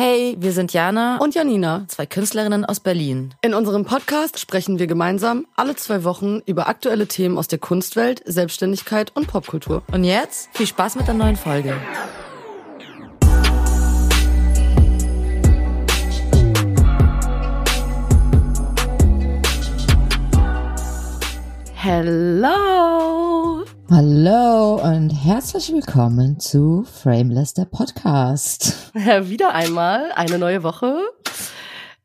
Hey, wir sind Jana und Janina, zwei Künstlerinnen aus Berlin. In unserem Podcast sprechen wir gemeinsam alle zwei Wochen über aktuelle Themen aus der Kunstwelt, Selbstständigkeit und Popkultur. Und jetzt viel Spaß mit der neuen Folge. Hello! Hallo und herzlich willkommen zu Frameless, der Podcast. Wieder einmal eine neue Woche.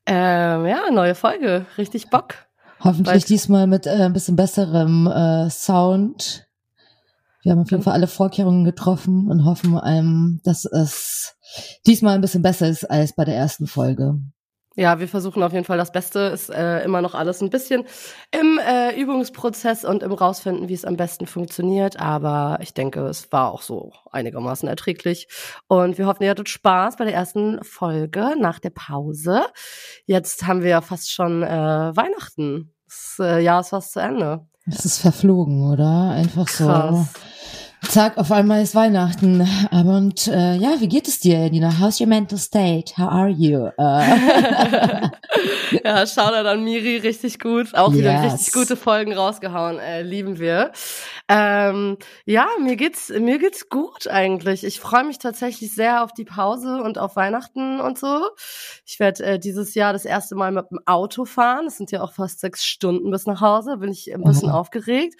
Ähm, ja, neue Folge. Richtig Bock. Hoffentlich Weil, diesmal mit äh, ein bisschen besserem äh, Sound. Wir haben auf jeden Fall alle Vorkehrungen getroffen und hoffen, ähm, dass es diesmal ein bisschen besser ist als bei der ersten Folge. Ja, wir versuchen auf jeden Fall das Beste. Ist äh, immer noch alles ein bisschen im äh, Übungsprozess und im Rausfinden, wie es am besten funktioniert. Aber ich denke, es war auch so einigermaßen erträglich. Und wir hoffen, ihr hattet Spaß bei der ersten Folge nach der Pause. Jetzt haben wir ja fast schon äh, Weihnachten. Das äh, Jahr ist fast zu Ende. Es ist verflogen, oder? Einfach so. Krass. Zack, auf einmal ist Weihnachten. Aber und äh, ja, wie geht es dir, Nina? How's your mental state? How are you? Uh. ja, schau da dann Miri richtig gut. Auch wieder yes. richtig gute Folgen rausgehauen. Äh, lieben wir. Ähm, ja, mir geht's mir geht's gut eigentlich. Ich freue mich tatsächlich sehr auf die Pause und auf Weihnachten und so. Ich werde äh, dieses Jahr das erste Mal mit dem Auto fahren. Es sind ja auch fast sechs Stunden bis nach Hause. Bin ich ein bisschen mhm. aufgeregt.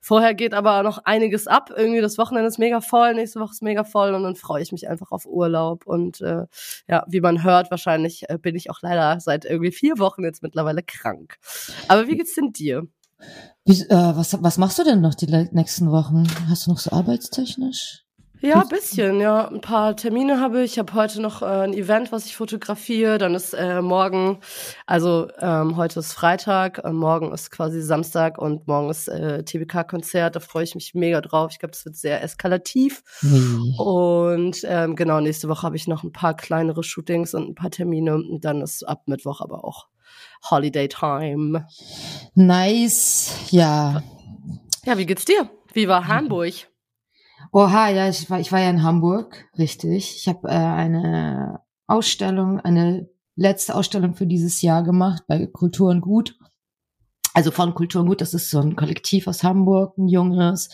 Vorher geht aber noch einiges ab. Irgendwie das Wochenende ist mega voll, nächste Woche ist mega voll und dann freue ich mich einfach auf Urlaub. Und äh, ja, wie man hört, wahrscheinlich äh, bin ich auch leider seit irgendwie vier Wochen jetzt mittlerweile krank. Aber wie geht's denn dir? Wie, äh, was, was machst du denn noch die nächsten Wochen? Hast du noch so arbeitstechnisch? Ja, bisschen, ja. Ein paar Termine habe ich. Ich habe heute noch äh, ein Event, was ich fotografiere. Dann ist äh, morgen, also ähm, heute ist Freitag, äh, morgen ist quasi Samstag und morgen ist äh, TBK-Konzert. Da freue ich mich mega drauf. Ich glaube, das wird sehr eskalativ. Mhm. Und ähm, genau, nächste Woche habe ich noch ein paar kleinere Shootings und ein paar Termine. Und dann ist ab Mittwoch aber auch Holiday Time. Nice, ja. Ja, wie geht's dir? Wie war Hamburg? Oha, ja, ich war, ich war ja in Hamburg, richtig. Ich habe äh, eine Ausstellung, eine letzte Ausstellung für dieses Jahr gemacht bei Kultur und Gut. Also von Kultur und Gut, das ist so ein Kollektiv aus Hamburg, ein junges,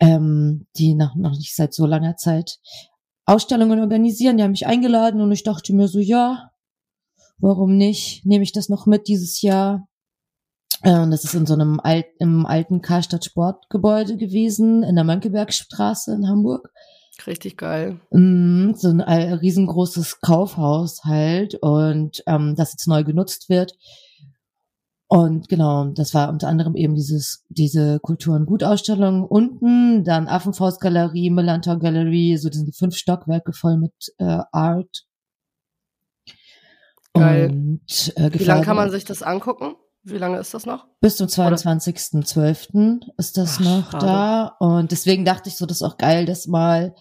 ähm, die noch, noch nicht seit so langer Zeit Ausstellungen organisieren. Die haben mich eingeladen und ich dachte mir so, ja, warum nicht? Nehme ich das noch mit dieses Jahr? Äh, und das ist in so einem alt, im alten Karstadt Sportgebäude gewesen, in der Mönckebergstraße in Hamburg. Richtig geil. Mm, so ein riesengroßes Kaufhaus halt und ähm, das jetzt neu genutzt wird. Und genau, das war unter anderem eben dieses, diese Kultur- und Gutausstellung unten, dann Affenfaustgalerie, Melantor Gallery, so diese fünf Stockwerke voll mit äh, Art. Geil. Und, äh, Wie lange kann man sich das angucken? Wie lange ist das noch? Bis zum 22.12. ist das Ach, noch schade. da. Und deswegen dachte ich so, das ist auch geil, dass mal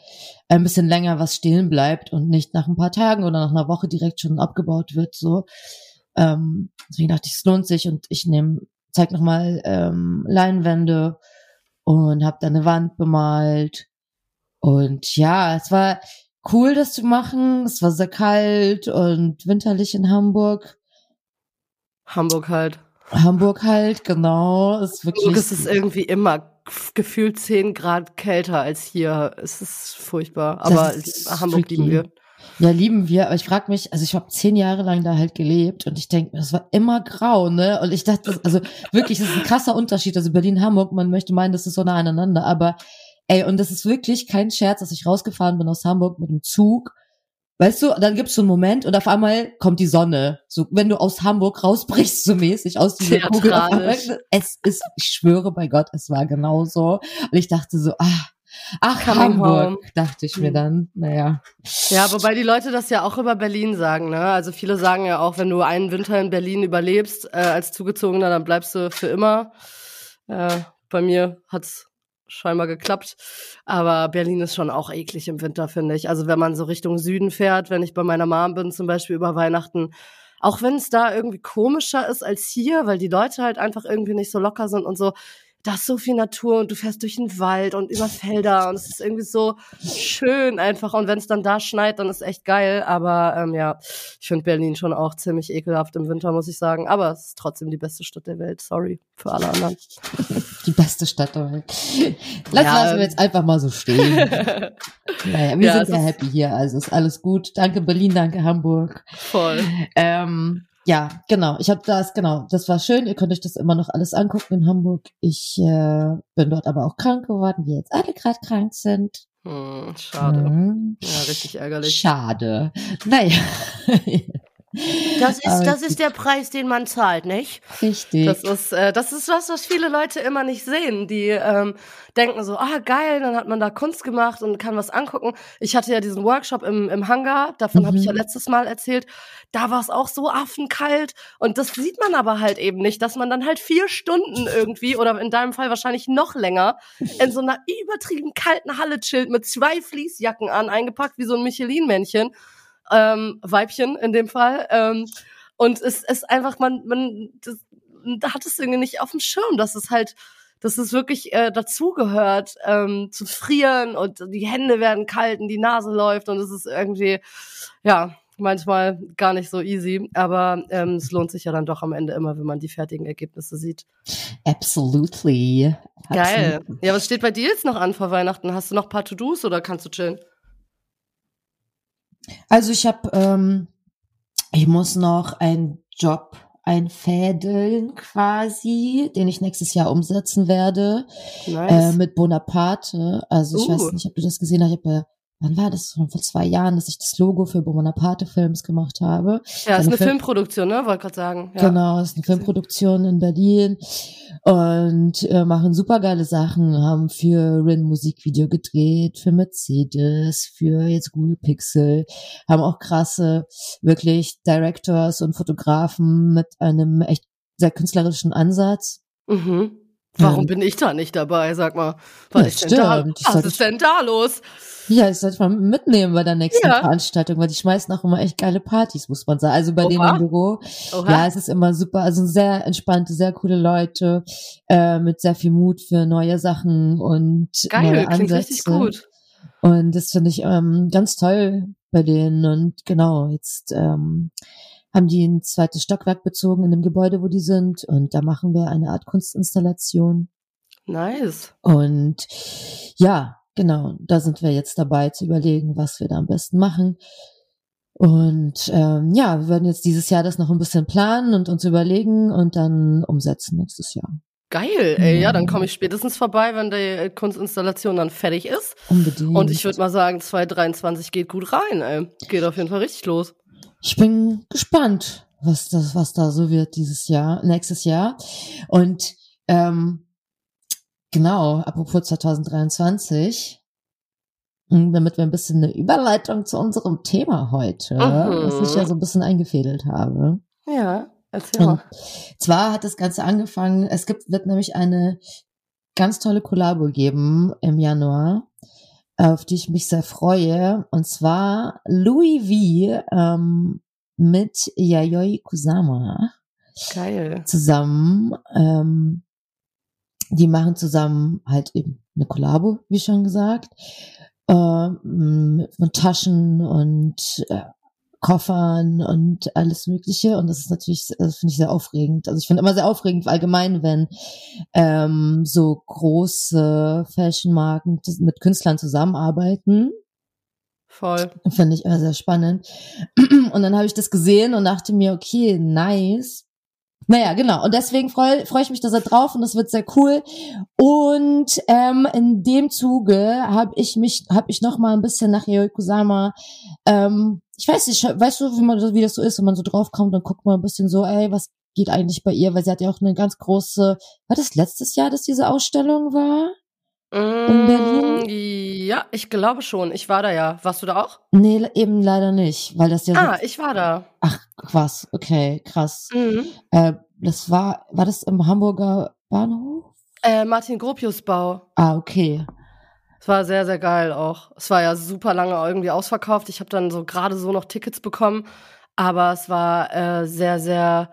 ein bisschen länger was stehen bleibt und nicht nach ein paar Tagen oder nach einer Woche direkt schon abgebaut wird. So. Ähm, deswegen dachte ich, es lohnt sich und ich nehme, zeig nochmal ähm, Leinwände und habe da eine Wand bemalt. Und ja, es war cool, das zu machen. Es war sehr kalt und winterlich in Hamburg. Hamburg halt. Hamburg halt, genau. Ist wirklich Hamburg ist es irgendwie immer gefühlt zehn Grad kälter als hier. Es ist furchtbar. Aber Hamburg lieben wir. Ja, lieben wir, aber ich frage mich, also ich habe zehn Jahre lang da halt gelebt und ich denke, das war immer grau, ne? Und ich dachte, also wirklich, das ist ein krasser Unterschied. Also Berlin-Hamburg, man möchte meinen, das ist so nah aneinander, aber ey, und das ist wirklich kein Scherz, dass ich rausgefahren bin aus Hamburg mit dem Zug Weißt du, dann gibt's so einen Moment und auf einmal kommt die Sonne. So, wenn du aus Hamburg rausbrichst, so mäßig aus dieser Kugel. Es ist, ich schwöre bei Gott, es war genauso. Und ich dachte so, ah, ach, Coming Hamburg, home. dachte ich mir hm. dann. Naja. Ja, wobei die Leute das ja auch über Berlin sagen, ne? Also viele sagen ja auch, wenn du einen Winter in Berlin überlebst, äh, als Zugezogener, dann bleibst du für immer. Äh, bei mir hat's scheinbar geklappt. Aber Berlin ist schon auch eklig im Winter, finde ich. Also wenn man so Richtung Süden fährt, wenn ich bei meiner Mom bin, zum Beispiel über Weihnachten, auch wenn es da irgendwie komischer ist als hier, weil die Leute halt einfach irgendwie nicht so locker sind und so, da ist so viel Natur und du fährst durch den Wald und über Felder und es ist irgendwie so schön einfach. Und wenn es dann da schneit, dann ist echt geil. Aber ähm, ja, ich finde Berlin schon auch ziemlich ekelhaft im Winter, muss ich sagen. Aber es ist trotzdem die beste Stadt der Welt. Sorry für alle anderen. Die beste Stadt der Welt. Lass, ja, lassen wir jetzt einfach mal so stehen. naja, wir ja, sind ja happy hier, also ist alles gut. Danke Berlin, danke Hamburg. Voll. Ähm, ja, genau. Ich habe das, genau, das war schön. Ihr könnt euch das immer noch alles angucken in Hamburg. Ich äh, bin dort aber auch krank geworden, wie jetzt alle gerade krank sind. Hm, schade. Hm. Ja, richtig ärgerlich. Schade. Naja. Das ist, das ist der Preis, den man zahlt, nicht? Richtig. Das ist, äh, das ist was, was viele Leute immer nicht sehen. Die ähm, denken so, ah geil, dann hat man da Kunst gemacht und kann was angucken. Ich hatte ja diesen Workshop im, im Hangar, davon mhm. habe ich ja mhm. letztes Mal erzählt. Da war es auch so affenkalt und das sieht man aber halt eben nicht, dass man dann halt vier Stunden irgendwie oder in deinem Fall wahrscheinlich noch länger in so einer übertrieben kalten Halle chillt mit zwei Fließjacken an, eingepackt wie so ein Michelin-Männchen ähm, Weibchen in dem Fall. Ähm, und es ist einfach, man, man das, da hat es irgendwie nicht auf dem Schirm, dass es halt, dass es wirklich äh, dazugehört, ähm, zu frieren und die Hände werden kalt und die Nase läuft und es ist irgendwie, ja, manchmal gar nicht so easy, aber ähm, es lohnt sich ja dann doch am Ende immer, wenn man die fertigen Ergebnisse sieht. Absolutely. Geil. Ja, was steht bei dir jetzt noch an vor Weihnachten? Hast du noch ein paar To-Dos oder kannst du chillen? Also ich habe, ähm, ich muss noch einen Job einfädeln quasi, den ich nächstes Jahr umsetzen werde nice. äh, mit Bonaparte. Also ich uh. weiß nicht, ob du das gesehen hast. Ich habe ja wann war das? Vor zwei Jahren, dass ich das Logo für Bonaparte Films gemacht habe. Ja, ist eine Film Filmproduktion, ne? Wollte gerade sagen. Ja. Genau, ist eine Filmproduktion in Berlin und äh, machen super geile Sachen, haben für Rin Musikvideo gedreht, für Mercedes, für jetzt Google Pixel, haben auch krasse, wirklich Directors und Fotografen mit einem echt sehr künstlerischen Ansatz. Mhm. Warum ähm, bin ich da nicht dabei, sag mal? Was, ja, ist, denn da, was ist denn da los? Ja, ich sollte mal mitnehmen bei der nächsten ja. Veranstaltung, weil die schmeißen auch immer echt geile Partys, muss man sagen. Also bei Oha. denen im Büro. Oha. Ja, es ist immer super. Also sehr entspannte, sehr coole Leute äh, mit sehr viel Mut für neue Sachen und Geil, neue klingt richtig gut. Und das finde ich ähm, ganz toll bei denen. Und genau, jetzt ähm, haben die ein zweites Stockwerk bezogen in dem Gebäude, wo die sind. Und da machen wir eine Art Kunstinstallation. Nice. Und ja, genau, da sind wir jetzt dabei zu überlegen, was wir da am besten machen. Und ähm, ja, wir werden jetzt dieses Jahr das noch ein bisschen planen und uns überlegen und dann umsetzen nächstes Jahr. Geil, ey, ja, dann komme ich spätestens vorbei, wenn die Kunstinstallation dann fertig ist. Unbedingt. Und ich würde mal sagen, 2023 geht gut rein, ey. Geht auf jeden Fall richtig los. Ich bin gespannt, was das, was da so wird dieses Jahr, nächstes Jahr. Und ähm, genau, apropos 2023, hm, damit wir ein bisschen eine Überleitung zu unserem Thema heute, mhm. was ich ja so ein bisschen eingefädelt habe. Ja, erzähl mal. Und zwar hat das Ganze angefangen, es gibt, wird nämlich eine ganz tolle Kollabo geben im Januar auf die ich mich sehr freue. Und zwar Louis V ähm, mit Yayoi Kusama. Geil. Zusammen. Ähm, die machen zusammen halt eben eine Kollabo, wie schon gesagt. Ähm, mit Taschen und äh, Koffern und alles Mögliche. Und das ist natürlich, das finde ich sehr aufregend. Also ich finde immer sehr aufregend allgemein, wenn ähm, so große Fashionmarken mit Künstlern zusammenarbeiten. Voll. Finde ich immer sehr spannend. Und dann habe ich das gesehen und dachte mir, okay, nice. Naja, genau. Und deswegen freue freu ich mich da sehr drauf und das wird sehr cool. Und ähm, in dem Zuge habe ich mich, habe ich noch mal ein bisschen nach Yoi Kusama ähm, ich weiß nicht, weißt du, wie man wie das so ist, wenn man so draufkommt, dann guckt man ein bisschen so, ey, was geht eigentlich bei ihr, weil sie hat ja auch eine ganz große, war das letztes Jahr, dass diese Ausstellung war? In Berlin? Mm, ja, ich glaube schon. Ich war da ja. Warst du da auch? Nee, eben leider nicht, weil das ja. Ah, so ich war da. Ach, was? Okay, krass. Mhm. Äh, das war, war das im Hamburger Bahnhof? Äh, Martin Gropius Bau. Ah, okay. Es war sehr, sehr geil auch. Es war ja super lange irgendwie ausverkauft. Ich habe dann so gerade so noch Tickets bekommen, aber es war äh, sehr, sehr,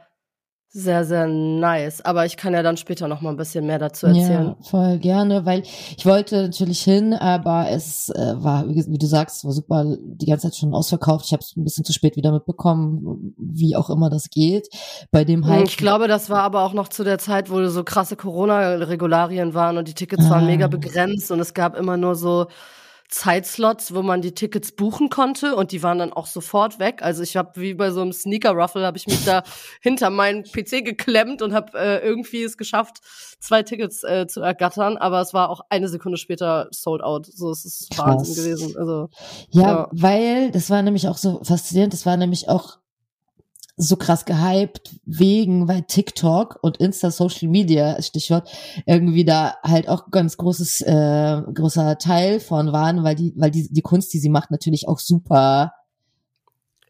sehr, sehr nice. Aber ich kann ja dann später noch mal ein bisschen mehr dazu erzählen. Ja, voll gerne, weil ich wollte natürlich hin, aber es äh, war, wie, du sagst, war super, die ganze Zeit schon ausverkauft. Ich habe es ein bisschen zu spät wieder mitbekommen, wie auch immer das geht. Bei dem halt. Ich glaube, das war aber auch noch zu der Zeit, wo so krasse Corona-Regularien waren und die Tickets ah. waren mega begrenzt und es gab immer nur so Zeitslots, wo man die Tickets buchen konnte und die waren dann auch sofort weg. Also ich habe wie bei so einem Sneaker Ruffle habe ich mich da hinter meinen PC geklemmt und habe äh, irgendwie es geschafft, zwei Tickets äh, zu ergattern, aber es war auch eine Sekunde später sold out. So es ist. Wahnsinn gewesen. Also ja, ja, weil das war nämlich auch so faszinierend. Das war nämlich auch so krass gehypt wegen, weil TikTok und Insta Social Media, Stichwort, irgendwie da halt auch ganz großes, äh, großer Teil von waren, weil die, weil die, die Kunst, die sie macht, natürlich auch super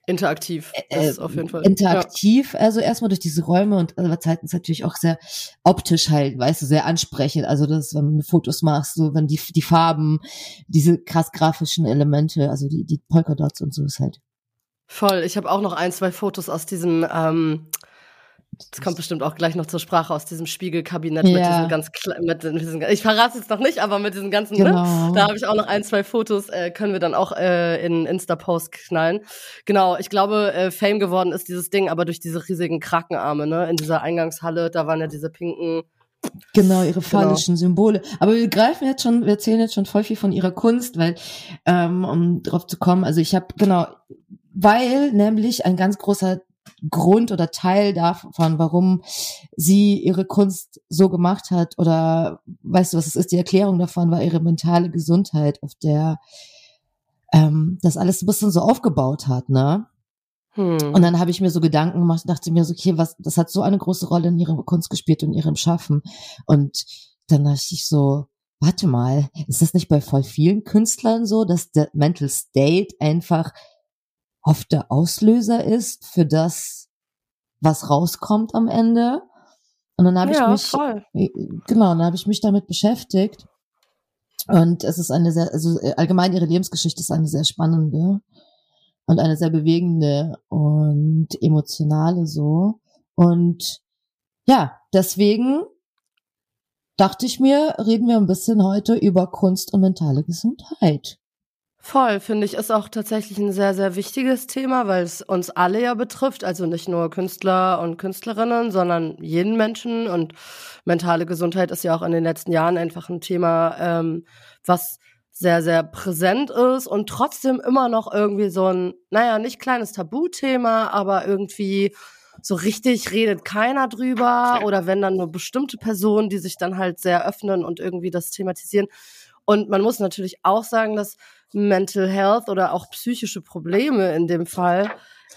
interaktiv äh, ist auf jeden Fall. Interaktiv, ja. also erstmal durch diese Räume und Zeiten ist natürlich auch sehr optisch halt, weißt du, sehr ansprechend. Also das, wenn du Fotos machst, so wenn die, die Farben, diese krass grafischen Elemente, also die, die Polkadots und so ist halt Voll. Ich habe auch noch ein, zwei Fotos aus diesem, ähm, das kommt bestimmt auch gleich noch zur Sprache, aus diesem Spiegelkabinett ja. mit diesen ganz mit diesen, ich verrate es jetzt noch nicht, aber mit diesen ganzen, ne? genau. ne? Da habe ich auch noch ein, zwei Fotos, äh, können wir dann auch äh, in Insta-Post knallen. Genau, ich glaube, äh, Fame geworden ist dieses Ding, aber durch diese riesigen Krakenarme, ne? In dieser Eingangshalle, da waren ja diese pinken Genau, ihre phallischen genau. Symbole. Aber wir greifen jetzt schon, wir erzählen jetzt schon voll viel von ihrer Kunst, weil, ähm, um drauf zu kommen, also ich habe, genau, weil nämlich ein ganz großer Grund oder Teil davon, warum sie ihre Kunst so gemacht hat oder weißt du, was es ist, die Erklärung davon war ihre mentale Gesundheit, auf der ähm, das alles ein bisschen so aufgebaut hat, ne? Hm. Und dann habe ich mir so Gedanken gemacht, dachte mir so, okay, was, das hat so eine große Rolle in ihrer Kunst gespielt und ihrem Schaffen. Und dann dachte ich so, warte mal, ist das nicht bei voll vielen Künstlern so, dass der Mental State einfach oft der Auslöser ist für das, was rauskommt am Ende. Und dann habe ja, ich mich, voll. Genau, dann habe ich mich damit beschäftigt. Und es ist eine sehr, also äh, allgemein ihre Lebensgeschichte ist eine sehr spannende und eine sehr bewegende und emotionale so. Und ja, deswegen dachte ich mir, reden wir ein bisschen heute über Kunst und mentale Gesundheit. Voll, finde ich, ist auch tatsächlich ein sehr, sehr wichtiges Thema, weil es uns alle ja betrifft. Also nicht nur Künstler und Künstlerinnen, sondern jeden Menschen. Und mentale Gesundheit ist ja auch in den letzten Jahren einfach ein Thema, ähm, was sehr, sehr präsent ist und trotzdem immer noch irgendwie so ein, naja, nicht kleines Tabuthema, aber irgendwie so richtig redet keiner drüber oder wenn dann nur bestimmte Personen, die sich dann halt sehr öffnen und irgendwie das thematisieren. Und man muss natürlich auch sagen, dass Mental Health oder auch psychische Probleme in dem Fall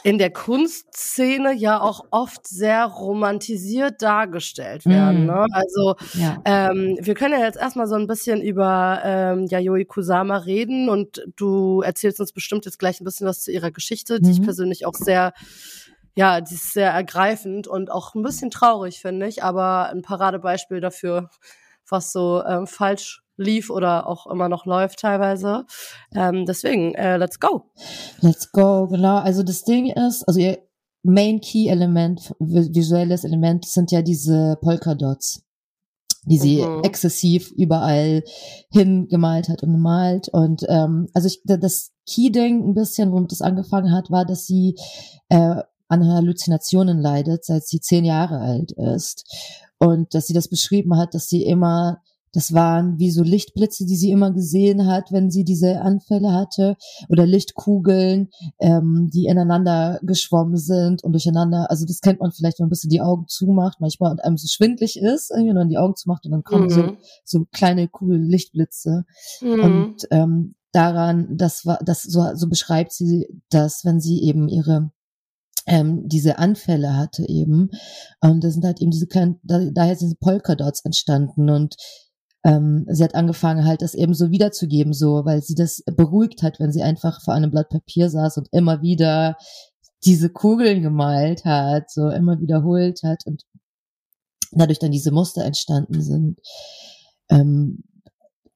in der Kunstszene ja auch oft sehr romantisiert dargestellt werden. Mm. Ne? Also ja. ähm, wir können ja jetzt erstmal so ein bisschen über ähm, Yayoi Kusama reden und du erzählst uns bestimmt jetzt gleich ein bisschen was zu ihrer Geschichte, die mhm. ich persönlich auch sehr ja, die ist sehr ergreifend und auch ein bisschen traurig, finde ich, aber ein Paradebeispiel dafür, was so ähm, falsch lief oder auch immer noch läuft teilweise. Ähm, deswegen, äh, let's go. Let's go, genau. Also das Ding ist, also ihr Main Key Element, visuelles Element sind ja diese Polka Dots die sie mhm. exzessiv überall hingemalt hat und gemalt. Und ähm, also ich, das Key-Ding ein bisschen, womit das angefangen hat, war, dass sie äh, an Halluzinationen leidet, seit sie zehn Jahre alt ist. Und dass sie das beschrieben hat, dass sie immer das waren wie so Lichtblitze, die sie immer gesehen hat, wenn sie diese Anfälle hatte, oder Lichtkugeln, ähm, die ineinander geschwommen sind und durcheinander. Also das kennt man vielleicht, wenn man ein bisschen die Augen zumacht, manchmal und einem so schwindlig ist, wenn man die Augen zumacht und dann kommen mhm. so, so kleine Kugel Lichtblitze. Mhm. Und ähm, daran, das war, das so, so beschreibt sie das, wenn sie eben ihre ähm, diese Anfälle hatte eben. Und da sind halt eben diese kleinen, da, daher sind Polkadots entstanden und ähm, sie hat angefangen halt das eben so wiederzugeben, so, weil sie das beruhigt hat, wenn sie einfach vor einem Blatt Papier saß und immer wieder diese Kugeln gemalt hat, so immer wiederholt hat und dadurch dann diese Muster entstanden sind. Ähm,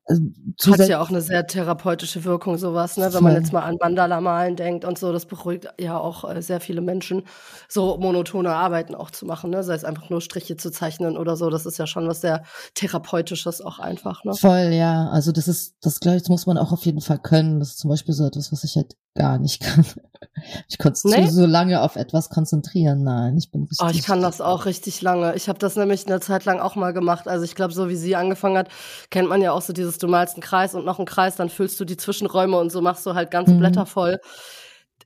hat ja auch eine sehr therapeutische Wirkung, sowas, ne? Wenn man jetzt mal an Mandala-Malen denkt und so, das beruhigt ja auch äh, sehr viele Menschen, so monotone Arbeiten auch zu machen, ne? Sei es einfach nur Striche zu zeichnen oder so. Das ist ja schon was sehr Therapeutisches auch einfach, ne? Voll, ja. Also das ist, das glaube ich, das muss man auch auf jeden Fall können. Das ist zum Beispiel so etwas, was ich halt gar nicht kann. Ich konnte nee? so lange auf etwas konzentrieren. Nein, ich bin richtig. Oh, ich kann das auch richtig lange. Ich habe das nämlich eine Zeit lang auch mal gemacht. Also ich glaube, so wie sie angefangen hat, kennt man ja auch so dieses, du malst einen Kreis und noch einen Kreis, dann füllst du die Zwischenräume und so machst du halt ganze mhm. Blätter voll.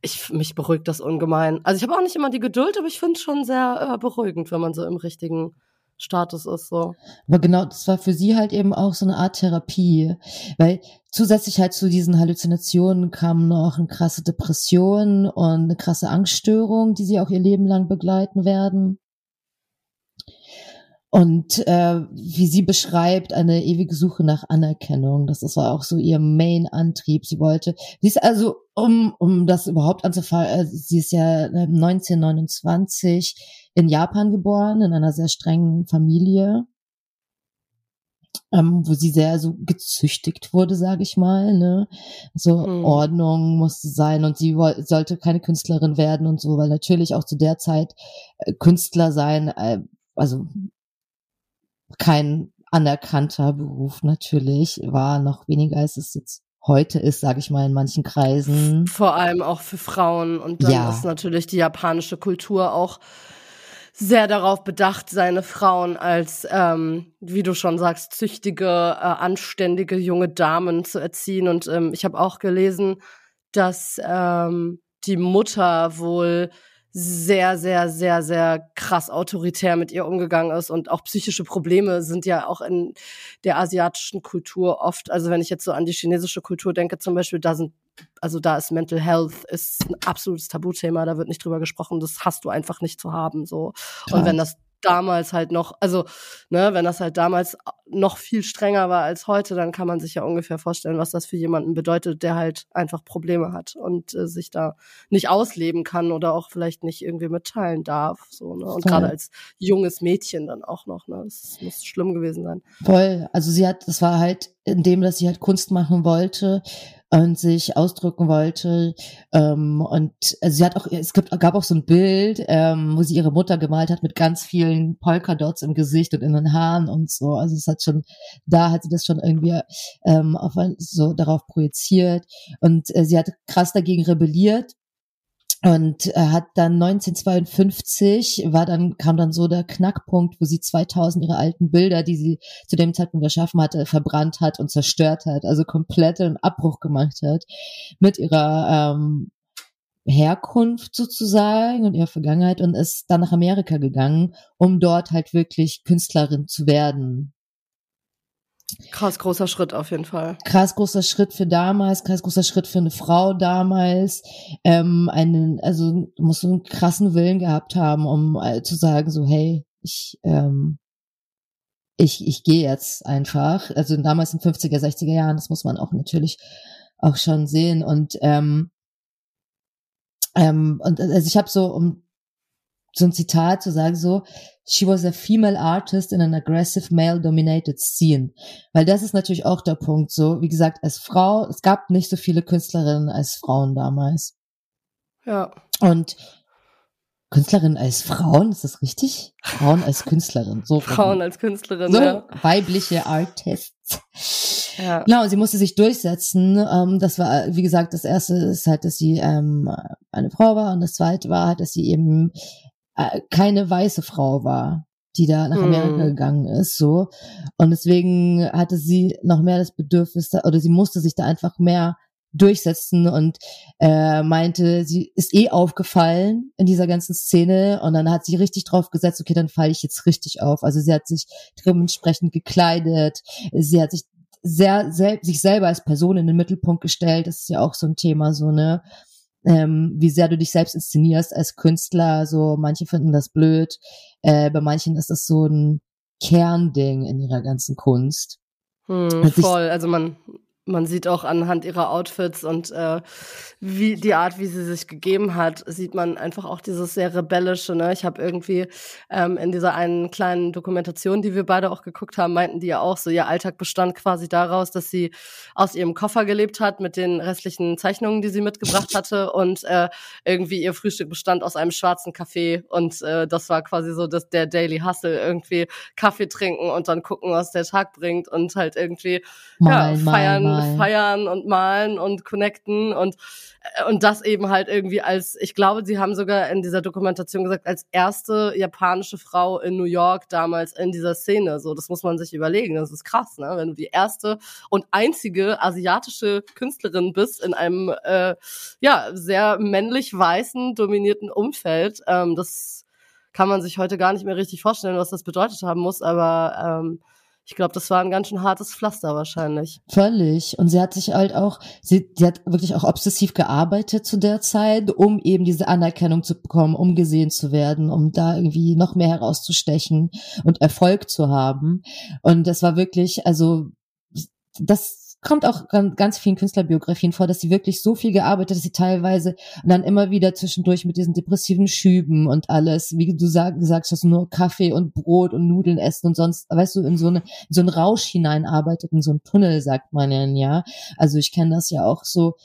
Ich, mich beruhigt das ungemein. Also ich habe auch nicht immer die Geduld, aber ich finde es schon sehr äh, beruhigend, wenn man so im richtigen Status ist so. Aber genau, das war für sie halt eben auch so eine Art Therapie, weil zusätzlich halt zu diesen Halluzinationen kam noch eine krasse Depression und eine krasse Angststörung, die sie auch ihr Leben lang begleiten werden. Und äh, wie sie beschreibt, eine ewige Suche nach Anerkennung. Das war auch so ihr Main-Antrieb. Sie wollte, sie ist also, um, um das überhaupt anzufangen, äh, sie ist ja 1929 äh, in Japan geboren, in einer sehr strengen Familie, ähm, wo sie sehr so gezüchtigt wurde, sage ich mal. Ne? So mhm. Ordnung musste sein und sie sollte keine Künstlerin werden und so, weil natürlich auch zu der Zeit äh, Künstler sein, äh, also kein anerkannter Beruf natürlich, war noch weniger als es jetzt heute ist, sage ich mal, in manchen Kreisen. Vor allem auch für Frauen. Und dann ja. ist natürlich die japanische Kultur auch sehr darauf bedacht, seine Frauen als, ähm, wie du schon sagst, züchtige, äh, anständige junge Damen zu erziehen. Und ähm, ich habe auch gelesen, dass ähm, die Mutter wohl sehr, sehr, sehr, sehr krass autoritär mit ihr umgegangen ist und auch psychische Probleme sind ja auch in der asiatischen Kultur oft, also wenn ich jetzt so an die chinesische Kultur denke zum Beispiel, da sind, also da ist Mental Health ist ein absolutes Tabuthema, da wird nicht drüber gesprochen, das hast du einfach nicht zu haben, so. Und wenn das damals halt noch, also, ne, wenn das halt damals noch viel strenger war als heute, dann kann man sich ja ungefähr vorstellen, was das für jemanden bedeutet, der halt einfach Probleme hat und äh, sich da nicht ausleben kann oder auch vielleicht nicht irgendwie mitteilen darf, so, ne, und gerade als junges Mädchen dann auch noch, ne, das muss schlimm gewesen sein. Voll, also sie hat, das war halt in dem, dass sie halt Kunst machen wollte, und sich ausdrücken wollte. Ähm, und also sie hat auch, es gibt, gab auch so ein Bild, ähm, wo sie ihre Mutter gemalt hat mit ganz vielen Polkadots im Gesicht und in den Haaren und so. Also es hat schon, da hat sie das schon irgendwie ähm, auf, so darauf projiziert. Und äh, sie hat krass dagegen rebelliert und hat dann 1952 war dann kam dann so der Knackpunkt, wo sie 2000 ihre alten Bilder, die sie zu dem Zeitpunkt erschaffen hatte, verbrannt hat und zerstört hat, also komplett einen Abbruch gemacht hat mit ihrer ähm, Herkunft sozusagen und ihrer Vergangenheit und ist dann nach Amerika gegangen, um dort halt wirklich Künstlerin zu werden. Krass großer Schritt auf jeden Fall. Krass großer Schritt für damals, krass großer Schritt für eine Frau damals. Ähm, einen, also du musst so einen krassen Willen gehabt haben, um äh, zu sagen so, hey, ich, ähm, ich, ich gehe jetzt einfach. Also damals in 50er, 60er Jahren, das muss man auch natürlich auch schon sehen. Und ähm, ähm, und also ich habe so, um so ein Zitat zu sagen, so, she was a female artist in an aggressive male dominated scene. Weil das ist natürlich auch der Punkt, so, wie gesagt, als Frau, es gab nicht so viele Künstlerinnen als Frauen damals. Ja. Und Künstlerinnen als Frauen, ist das richtig? Frauen als Künstlerin, so. Frauen als Künstlerin, so, ja. Weibliche Artists. Ja. Genau, sie musste sich durchsetzen. Ähm, das war, wie gesagt, das erste ist halt, dass sie ähm, eine Frau war und das zweite war dass sie eben keine weiße Frau war, die da nach Amerika mm. gegangen ist, so. Und deswegen hatte sie noch mehr das Bedürfnis, oder sie musste sich da einfach mehr durchsetzen und äh, meinte, sie ist eh aufgefallen in dieser ganzen Szene und dann hat sie richtig drauf gesetzt, okay, dann falle ich jetzt richtig auf. Also sie hat sich dementsprechend gekleidet, sie hat sich sehr, sel sich selber als Person in den Mittelpunkt gestellt, das ist ja auch so ein Thema, so, ne? Ähm, wie sehr du dich selbst inszenierst als Künstler. So manche finden das blöd, äh, bei manchen ist das so ein Kernding in ihrer ganzen Kunst. Hm, voll, also man man sieht auch anhand ihrer Outfits und äh, wie die Art, wie sie sich gegeben hat, sieht man einfach auch dieses sehr rebellische. Ne? Ich habe irgendwie ähm, in dieser einen kleinen Dokumentation, die wir beide auch geguckt haben, meinten die ja auch so, ihr Alltag bestand quasi daraus, dass sie aus ihrem Koffer gelebt hat mit den restlichen Zeichnungen, die sie mitgebracht hatte und äh, irgendwie ihr Frühstück bestand aus einem schwarzen Kaffee und äh, das war quasi so das, der Daily Hustle, irgendwie Kaffee trinken und dann gucken, was der Tag bringt und halt irgendwie mal, ja, feiern. Mal, malen. feiern und malen und connecten und äh, und das eben halt irgendwie als ich glaube, sie haben sogar in dieser Dokumentation gesagt als erste japanische Frau in New York damals in dieser Szene. So, das muss man sich überlegen. Das ist krass, ne? Wenn du die erste und einzige asiatische Künstlerin bist in einem äh, ja sehr männlich weißen dominierten Umfeld, ähm, das kann man sich heute gar nicht mehr richtig vorstellen, was das bedeutet haben muss, aber ähm, ich glaube, das war ein ganz schön hartes Pflaster wahrscheinlich. Völlig. Und sie hat sich halt auch, sie, sie hat wirklich auch obsessiv gearbeitet zu der Zeit, um eben diese Anerkennung zu bekommen, um gesehen zu werden, um da irgendwie noch mehr herauszustechen und Erfolg zu haben. Und das war wirklich, also, das kommt auch ganz vielen Künstlerbiografien vor, dass sie wirklich so viel gearbeitet, dass sie teilweise dann immer wieder zwischendurch mit diesen depressiven Schüben und alles, wie du sag, gesagt hast, nur Kaffee und Brot und Nudeln essen und sonst, weißt du, in so, eine, in so einen Rausch hineinarbeitet, in so einen Tunnel, sagt man ja. Also ich kenne das ja auch so,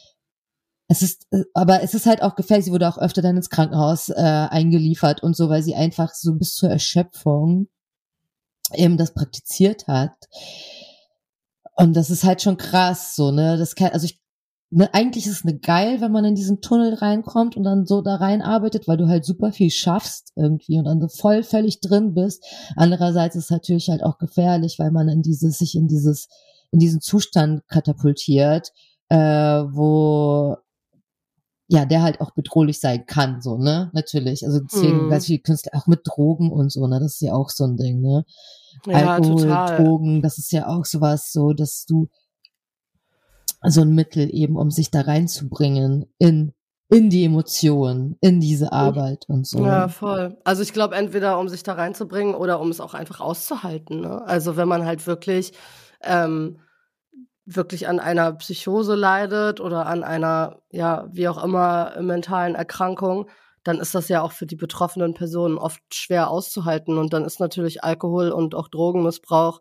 es ist, aber es ist halt auch gefährlich. Sie wurde auch öfter dann ins Krankenhaus äh, eingeliefert und so, weil sie einfach so bis zur Erschöpfung eben das praktiziert hat. Und das ist halt schon krass, so, ne? Das kann, also ich, ne, eigentlich ist es ne geil, wenn man in diesen Tunnel reinkommt und dann so da reinarbeitet, weil du halt super viel schaffst irgendwie und dann so voll völlig drin bist. Andererseits ist es natürlich halt auch gefährlich, weil man in dieses, sich in dieses, in diesen Zustand katapultiert, äh, wo ja, der halt auch bedrohlich sein kann, so, ne? Natürlich. Also deswegen hm. ganz viele Künstler, auch mit Drogen und so, ne? Das ist ja auch so ein Ding, ne? Ja, Alkohol, total. Drogen, das ist ja auch sowas so, dass du so ein Mittel eben, um sich da reinzubringen in in die Emotionen, in diese Arbeit und so. Ja, voll. Also ich glaube, entweder um sich da reinzubringen oder um es auch einfach auszuhalten. Ne? Also wenn man halt wirklich ähm, wirklich an einer Psychose leidet oder an einer, ja, wie auch immer, mentalen Erkrankung, dann ist das ja auch für die betroffenen Personen oft schwer auszuhalten. Und dann ist natürlich Alkohol und auch Drogenmissbrauch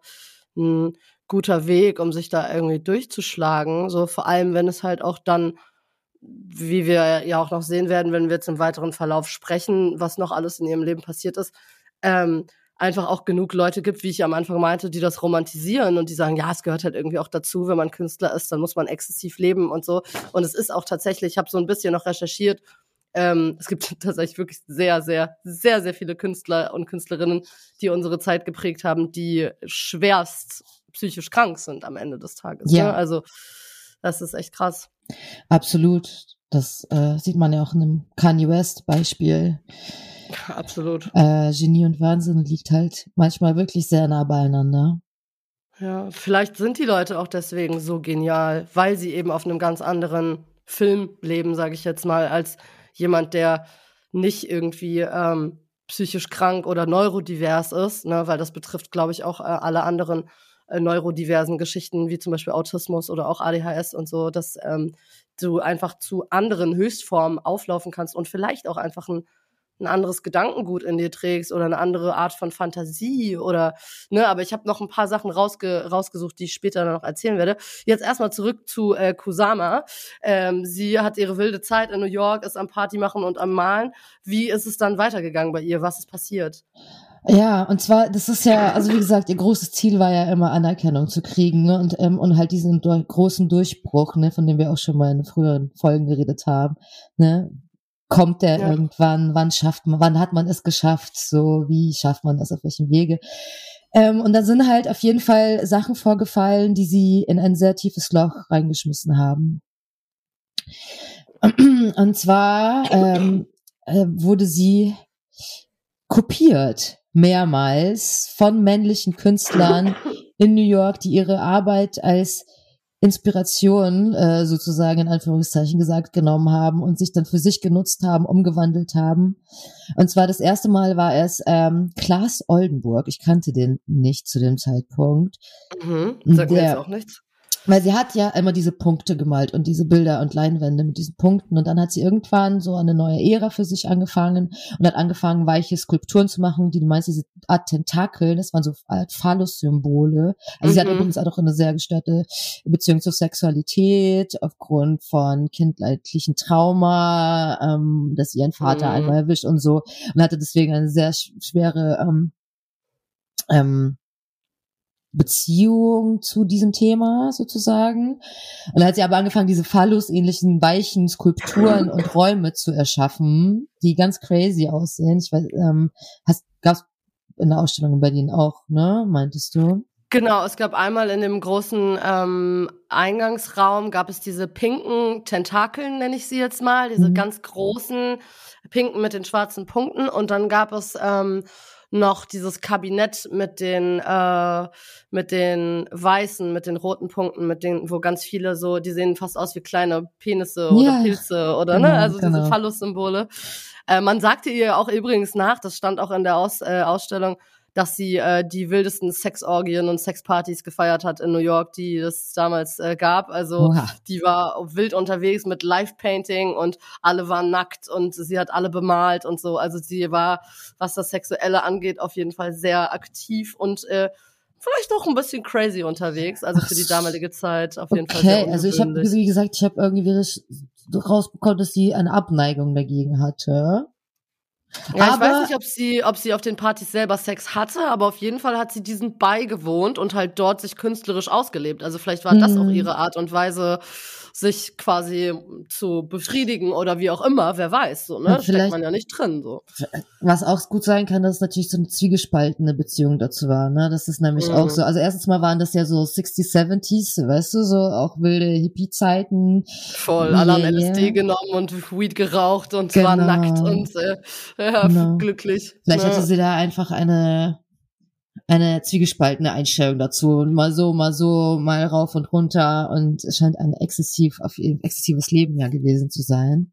ein guter Weg, um sich da irgendwie durchzuschlagen. So vor allem, wenn es halt auch dann, wie wir ja auch noch sehen werden, wenn wir jetzt im weiteren Verlauf sprechen, was noch alles in ihrem Leben passiert ist, ähm, einfach auch genug Leute gibt, wie ich am Anfang meinte, die das romantisieren und die sagen, ja, es gehört halt irgendwie auch dazu, wenn man Künstler ist, dann muss man exzessiv leben und so. Und es ist auch tatsächlich, ich habe so ein bisschen noch recherchiert, ähm, es gibt tatsächlich wirklich sehr, sehr, sehr, sehr viele Künstler und Künstlerinnen, die unsere Zeit geprägt haben, die schwerst psychisch krank sind am Ende des Tages. Ja. Ne? Also das ist echt krass. Absolut. Das äh, sieht man ja auch in einem Kanye West Beispiel. Absolut. Äh, Genie und Wahnsinn liegt halt manchmal wirklich sehr nah beieinander. Ja, vielleicht sind die Leute auch deswegen so genial, weil sie eben auf einem ganz anderen Film leben, sage ich jetzt mal, als jemand, der nicht irgendwie ähm, psychisch krank oder neurodivers ist, ne, weil das betrifft, glaube ich, auch äh, alle anderen äh, neurodiversen Geschichten, wie zum Beispiel Autismus oder auch ADHS und so, dass ähm, du einfach zu anderen Höchstformen auflaufen kannst und vielleicht auch einfach ein ein anderes Gedankengut in dir trägst oder eine andere Art von Fantasie oder ne, aber ich habe noch ein paar Sachen rausge rausgesucht, die ich später noch erzählen werde. Jetzt erstmal zurück zu äh, Kusama. Ähm, sie hat ihre wilde Zeit in New York, ist am Party machen und am Malen. Wie ist es dann weitergegangen bei ihr? Was ist passiert? Ja, und zwar, das ist ja, also wie gesagt, ihr großes Ziel war ja immer Anerkennung zu kriegen, ne? Und, ähm, und halt diesen durch, großen Durchbruch, ne, von dem wir auch schon mal in früheren Folgen geredet haben, ne? kommt der ja. irgendwann, wann schafft man, wann hat man es geschafft, so wie schafft man das, auf welchem Wege. Ähm, und da sind halt auf jeden Fall Sachen vorgefallen, die sie in ein sehr tiefes Loch reingeschmissen haben. Und zwar ähm, äh, wurde sie kopiert mehrmals von männlichen Künstlern in New York, die ihre Arbeit als Inspiration äh, sozusagen in Anführungszeichen gesagt genommen haben und sich dann für sich genutzt haben, umgewandelt haben. Und zwar das erste Mal war es ähm, Klaas Oldenburg. Ich kannte den nicht zu dem Zeitpunkt. Mhm, sagt der, mir jetzt auch nichts. Weil sie hat ja immer diese Punkte gemalt und diese Bilder und Leinwände mit diesen Punkten. Und dann hat sie irgendwann so eine neue Ära für sich angefangen und hat angefangen, weiche Skulpturen zu machen, die du meinst, diese Art Tentakel, das waren so Phallus-Symbole. Also mhm. sie hat mhm. übrigens auch eine sehr gestörte Beziehung zur Sexualität aufgrund von kindleitlichen Trauma, ähm, dass ihren Vater mhm. einmal erwischt und so. Und hatte deswegen eine sehr schwere ähm, ähm, Beziehung zu diesem Thema sozusagen. Und dann hat sie aber angefangen, diese Phallus-ähnlichen weichen Skulpturen und Räume zu erschaffen, die ganz crazy aussehen. Ich weiß, ähm, hast, gab's in der Ausstellung in Berlin auch, ne? Meintest du? Genau, es gab einmal in dem großen ähm, Eingangsraum gab es diese pinken Tentakeln, nenne ich sie jetzt mal, diese mhm. ganz großen pinken mit den schwarzen Punkten. Und dann gab es ähm, noch dieses Kabinett mit den äh, mit den weißen, mit den roten Punkten, mit den, wo ganz viele so, die sehen fast aus wie kleine Penisse oder Pilze oder ne? genau, ne, also genau. diese Phallus-Symbole. Äh, man sagte ihr auch übrigens nach, das stand auch in der Aus, äh, Ausstellung, dass sie äh, die wildesten Sexorgien und Sexpartys gefeiert hat in New York, die es damals äh, gab. Also Oha. die war wild unterwegs mit Live-Painting und alle waren nackt und sie hat alle bemalt und so. Also sie war, was das Sexuelle angeht, auf jeden Fall sehr aktiv und äh, vielleicht auch ein bisschen crazy unterwegs, also für die damalige Zeit auf jeden okay, Fall. Okay, also ich habe, wie gesagt, ich habe irgendwie rausbekommen, dass sie eine Abneigung dagegen hatte. Ja, aber, ich weiß nicht, ob sie, ob sie auf den Partys selber Sex hatte, aber auf jeden Fall hat sie diesen beigewohnt und halt dort sich künstlerisch ausgelebt. Also vielleicht war das auch mhm. ihre Art und Weise, sich quasi zu befriedigen oder wie auch immer, wer weiß, so, ne? Steckt man ja nicht drin, so. Was auch gut sein kann, dass es natürlich so eine zwiegespaltene Beziehung dazu war, ne? Das ist nämlich mhm. auch so. Also erstens mal waren das ja so 60s, 70s, weißt du, so auch wilde Hippie-Zeiten. Voll, alle haben LSD genommen und Weed geraucht und genau. waren nackt und äh, ja, genau. glücklich. Vielleicht ja. hatte sie da einfach eine eine zwiegespaltene Einstellung dazu. Mal so, mal so, mal rauf und runter. Und es scheint ein exzessiv, auf exzessives Leben ja gewesen zu sein.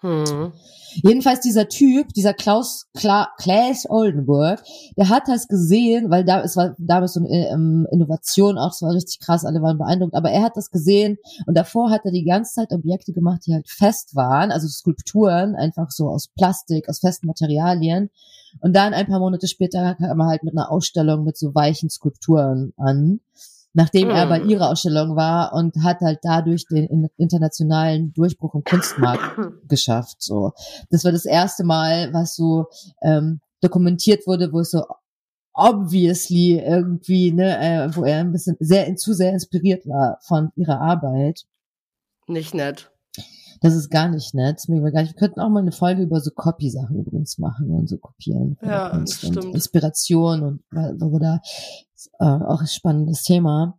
Hm. Jedenfalls dieser Typ, dieser Klaus Kla Klaas Oldenburg, der hat das gesehen, weil da es war damals so eine ähm, Innovation auch, es war richtig krass, alle waren beeindruckt, aber er hat das gesehen und davor hat er die ganze Zeit Objekte gemacht, die halt fest waren, also Skulpturen, einfach so aus Plastik, aus festen Materialien. Und dann ein paar Monate später kam er halt mit einer Ausstellung mit so weichen Skulpturen an nachdem er bei hm. ihrer Ausstellung war und hat halt dadurch den internationalen Durchbruch im Kunstmarkt geschafft. So, das war das erste Mal, was so ähm, dokumentiert wurde, wo es so obviously irgendwie, ne, äh, wo er ein bisschen sehr zu sehr inspiriert war von ihrer Arbeit. Nicht nett. Das ist gar nicht nett. Wir könnten auch mal eine Folge über so Copy-Sachen übrigens machen und so kopieren. Ja, und, stimmt. Und Inspiration und da äh, auch ein spannendes Thema.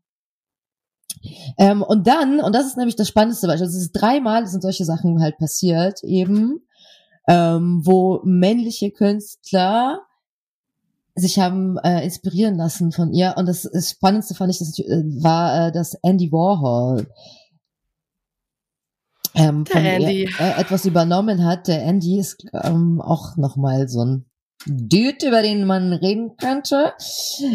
Ähm, und dann, und das ist nämlich das spannendste Beispiel, also es ist dreimal sind solche Sachen halt passiert, eben, ähm, wo männliche Künstler sich haben äh, inspirieren lassen von ihr. Und das, das Spannendste fand ich, das äh, war, äh, dass Andy Warhol ähm, von Andy. Ihr, äh, etwas übernommen hat. Der Andy ist ähm, auch nochmal so ein Dude, über den man reden könnte.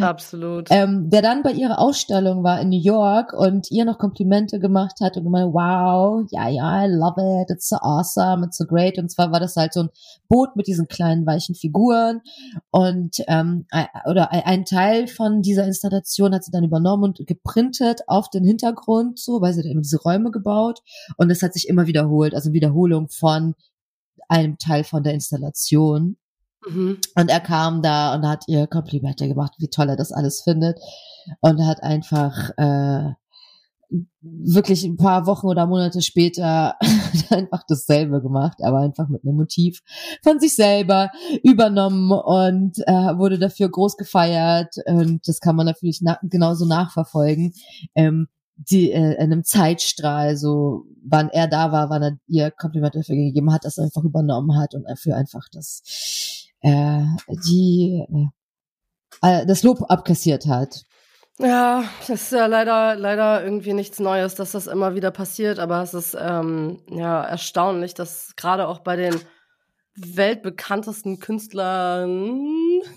Absolut. Ähm, der dann bei ihrer Ausstellung war in New York und ihr noch Komplimente gemacht hat und gemeint, wow, ja, ja, I love it, it's so awesome, it's so great. Und zwar war das halt so ein Boot mit diesen kleinen weichen Figuren und ähm, oder ein Teil von dieser Installation hat sie dann übernommen und geprintet auf den Hintergrund, so, weil sie dann diese Räume gebaut und es hat sich immer wiederholt, also Wiederholung von einem Teil von der Installation. Mhm. Und er kam da und hat ihr Komplimente gemacht, wie toll er das alles findet. Und hat einfach äh, wirklich ein paar Wochen oder Monate später einfach dasselbe gemacht, aber einfach mit einem Motiv von sich selber übernommen und äh, wurde dafür groß gefeiert. Und das kann man natürlich na genauso nachverfolgen. Ähm, die äh, in einem Zeitstrahl, so wann er da war, wann er ihr Komplimente dafür gegeben hat, das einfach übernommen hat und dafür einfach das äh, die äh, das Lob abkassiert hat. Ja, das ist ja leider, leider irgendwie nichts Neues, dass das immer wieder passiert, aber es ist ähm, ja erstaunlich, dass gerade auch bei den weltbekanntesten Künstlern,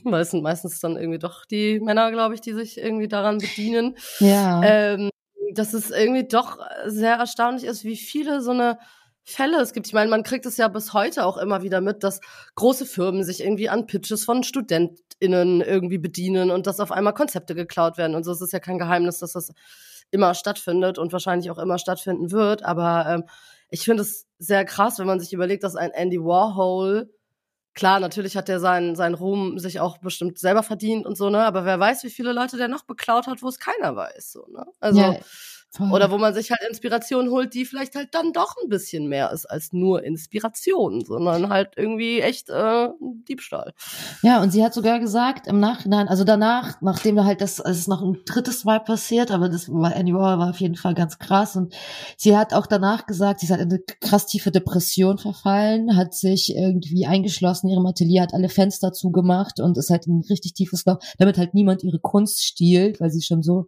weil es sind meistens dann irgendwie doch die Männer, glaube ich, die sich irgendwie daran bedienen, ja. ähm, dass es irgendwie doch sehr erstaunlich ist, wie viele so eine Fälle es gibt. Ich meine, man kriegt es ja bis heute auch immer wieder mit, dass große Firmen sich irgendwie an Pitches von StudentInnen irgendwie bedienen und dass auf einmal Konzepte geklaut werden. Und so ist es ja kein Geheimnis, dass das immer stattfindet und wahrscheinlich auch immer stattfinden wird. Aber ähm, ich finde es sehr krass, wenn man sich überlegt, dass ein Andy Warhol Klar, natürlich hat er seinen, seinen Ruhm sich auch bestimmt selber verdient und so, ne? Aber wer weiß, wie viele Leute der noch beklaut hat, wo es keiner weiß, so, ne? Also, ja, Voll. Oder wo man sich halt Inspiration holt, die vielleicht halt dann doch ein bisschen mehr ist als nur Inspiration, sondern halt irgendwie echt äh, Diebstahl. Ja, und sie hat sogar gesagt im Nachhinein, also danach, nachdem halt das, es ist noch ein drittes Mal passiert, aber das war Andy Warhol war auf jeden Fall ganz krass und sie hat auch danach gesagt, sie ist halt in eine krass tiefe Depression verfallen, hat sich irgendwie eingeschlossen in ihrem Atelier, hat alle Fenster zugemacht und ist halt ein richtig tiefes Loch, damit halt niemand ihre Kunst stiehlt, weil sie schon so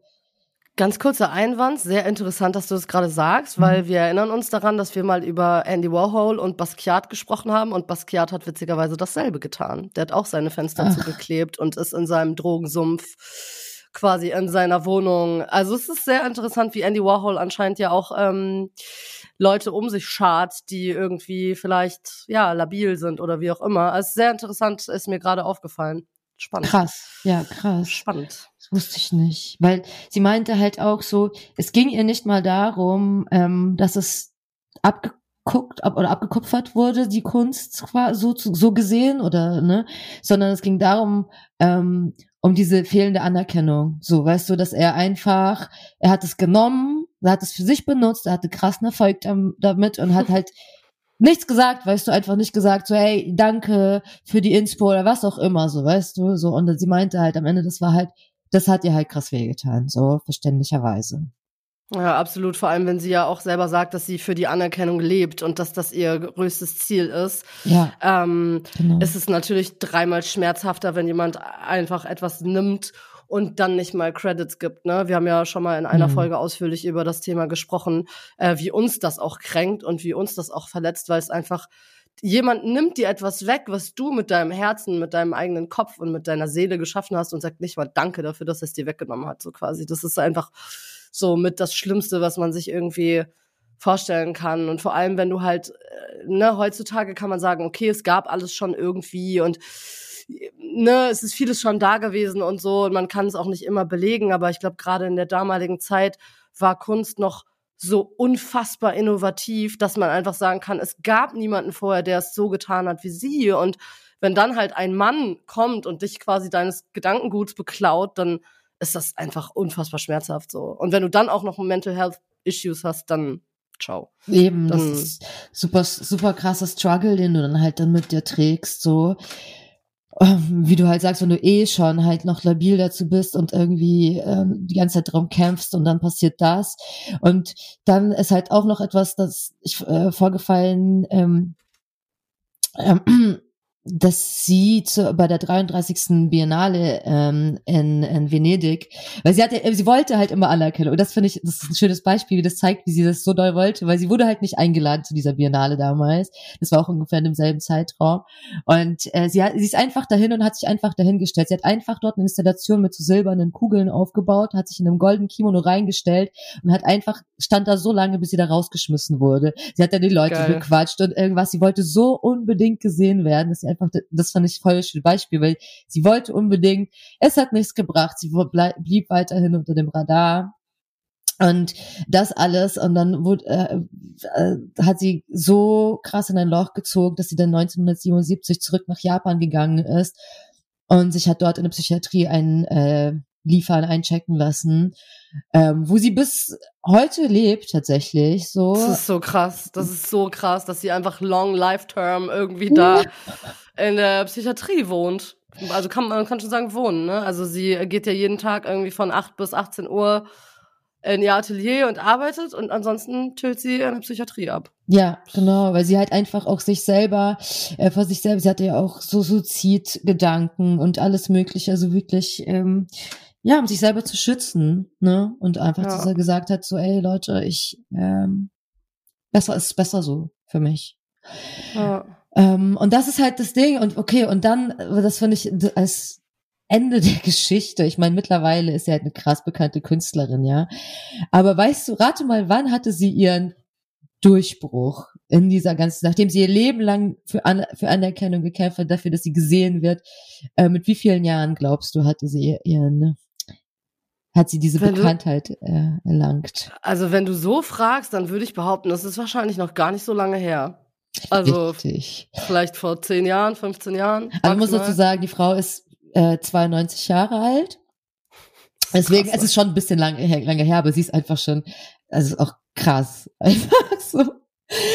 Ganz kurzer Einwand, sehr interessant, dass du das gerade sagst, mhm. weil wir erinnern uns daran, dass wir mal über Andy Warhol und Basquiat gesprochen haben und Basquiat hat witzigerweise dasselbe getan. Der hat auch seine Fenster Ach. zugeklebt und ist in seinem Drogensumpf quasi in seiner Wohnung. Also es ist sehr interessant, wie Andy Warhol anscheinend ja auch ähm, Leute um sich schart, die irgendwie vielleicht ja labil sind oder wie auch immer. Also sehr interessant, ist mir gerade aufgefallen. Spannend. Krass, ja, krass. Spannend. Das wusste ich nicht. Weil sie meinte halt auch so, es ging ihr nicht mal darum, ähm, dass es abgeguckt ab, oder abgekupfert wurde, die Kunst so, so gesehen oder, ne, sondern es ging darum, ähm, um diese fehlende Anerkennung. So, weißt du, dass er einfach, er hat es genommen, er hat es für sich benutzt, er hatte krassen Erfolg damit und hat halt nichts gesagt, weißt du, einfach nicht gesagt, so, hey, danke für die Inspo oder was auch immer, so, weißt du, so. Und sie meinte halt am Ende, das war halt, das hat ihr halt krass wehgetan, so, verständlicherweise. Ja, absolut. Vor allem, wenn sie ja auch selber sagt, dass sie für die Anerkennung lebt und dass das ihr größtes Ziel ist. Ja. Ähm, genau. ist es natürlich dreimal schmerzhafter, wenn jemand einfach etwas nimmt und dann nicht mal Credits gibt. Ne? Wir haben ja schon mal in einer mhm. Folge ausführlich über das Thema gesprochen, äh, wie uns das auch kränkt und wie uns das auch verletzt, weil es einfach jemand nimmt dir etwas weg, was du mit deinem Herzen, mit deinem eigenen Kopf und mit deiner Seele geschaffen hast und sagt nicht mal Danke dafür, dass es dir weggenommen hat, so quasi. Das ist einfach so mit das Schlimmste, was man sich irgendwie vorstellen kann. Und vor allem, wenn du halt, äh, ne, heutzutage kann man sagen, okay, es gab alles schon irgendwie und ne, es ist vieles schon da gewesen und so und man kann es auch nicht immer belegen, aber ich glaube, gerade in der damaligen Zeit war Kunst noch so unfassbar innovativ, dass man einfach sagen kann, es gab niemanden vorher, der es so getan hat wie sie und wenn dann halt ein Mann kommt und dich quasi deines Gedankenguts beklaut, dann ist das einfach unfassbar schmerzhaft so. Und wenn du dann auch noch Mental Health Issues hast, dann ciao. Eben, dann, das ist super, super krasser Struggle, den du dann halt dann mit dir trägst, so. Ähm, wie du halt sagst, wenn du eh schon halt noch labil dazu bist und irgendwie ähm, die ganze Zeit darum kämpfst und dann passiert das. Und dann ist halt auch noch etwas, das ich äh, vorgefallen, ähm, ähm, dass sie zu, bei der 33. Biennale ähm, in, in Venedig, weil sie hatte, sie wollte halt immer Anerkennung. Und das finde ich, das ist ein schönes Beispiel, wie das zeigt, wie sie das so doll wollte, weil sie wurde halt nicht eingeladen zu dieser Biennale damals. Das war auch ungefähr in demselben Zeitraum. Und äh, sie, hat, sie ist einfach dahin und hat sich einfach dahingestellt. Sie hat einfach dort eine Installation mit so silbernen Kugeln aufgebaut, hat sich in einem goldenen Kimono reingestellt und hat einfach, stand da so lange, bis sie da rausgeschmissen wurde. Sie hat dann die Leute Geil. bequatscht und irgendwas. Sie wollte so unbedingt gesehen werden, dass sie einfach, das fand ich voll ein Beispiel, weil sie wollte unbedingt, es hat nichts gebracht, sie blieb weiterhin unter dem Radar. Und das alles, und dann wurde, äh, äh, hat sie so krass in ein Loch gezogen, dass sie dann 1977 zurück nach Japan gegangen ist und sich hat dort in der Psychiatrie ein äh, liefern, einchecken lassen, ähm, wo sie bis heute lebt tatsächlich. So. Das ist so krass. Das ist so krass, dass sie einfach long life term irgendwie da in der Psychiatrie wohnt. Also kann man kann schon sagen wohnen. Ne? Also sie geht ja jeden Tag irgendwie von 8 bis 18 Uhr in ihr Atelier und arbeitet und ansonsten tötet sie in der Psychiatrie ab. Ja, genau, weil sie halt einfach auch sich selber, äh, vor sich selbst, sie hatte ja auch so Suizidgedanken und alles mögliche, also wirklich, ähm, ja, um sich selber zu schützen, ne? Und einfach, ja. dass er gesagt hat, so, ey Leute, ich, ähm, besser ist besser so für mich. Ja. Ähm, und das ist halt das Ding. Und okay, und dann, das finde ich als Ende der Geschichte. Ich meine, mittlerweile ist sie halt eine krass bekannte Künstlerin, ja. Aber weißt du, rate mal, wann hatte sie ihren Durchbruch in dieser ganzen, nachdem sie ihr Leben lang für, An für Anerkennung gekämpft hat, dafür, dass sie gesehen wird. Äh, mit wie vielen Jahren glaubst du, hatte sie ihren, hat sie diese wenn Bekanntheit du, äh, erlangt? Also wenn du so fragst, dann würde ich behaupten, das ist wahrscheinlich noch gar nicht so lange her. Also Richtig. vielleicht vor zehn Jahren, 15 Jahren. Also ich muss dazu sagen, die Frau ist äh, 92 Jahre alt. Deswegen, krass, es ist schon ein bisschen lange, lange her, aber sie ist einfach schon, also auch krass. Einfach so.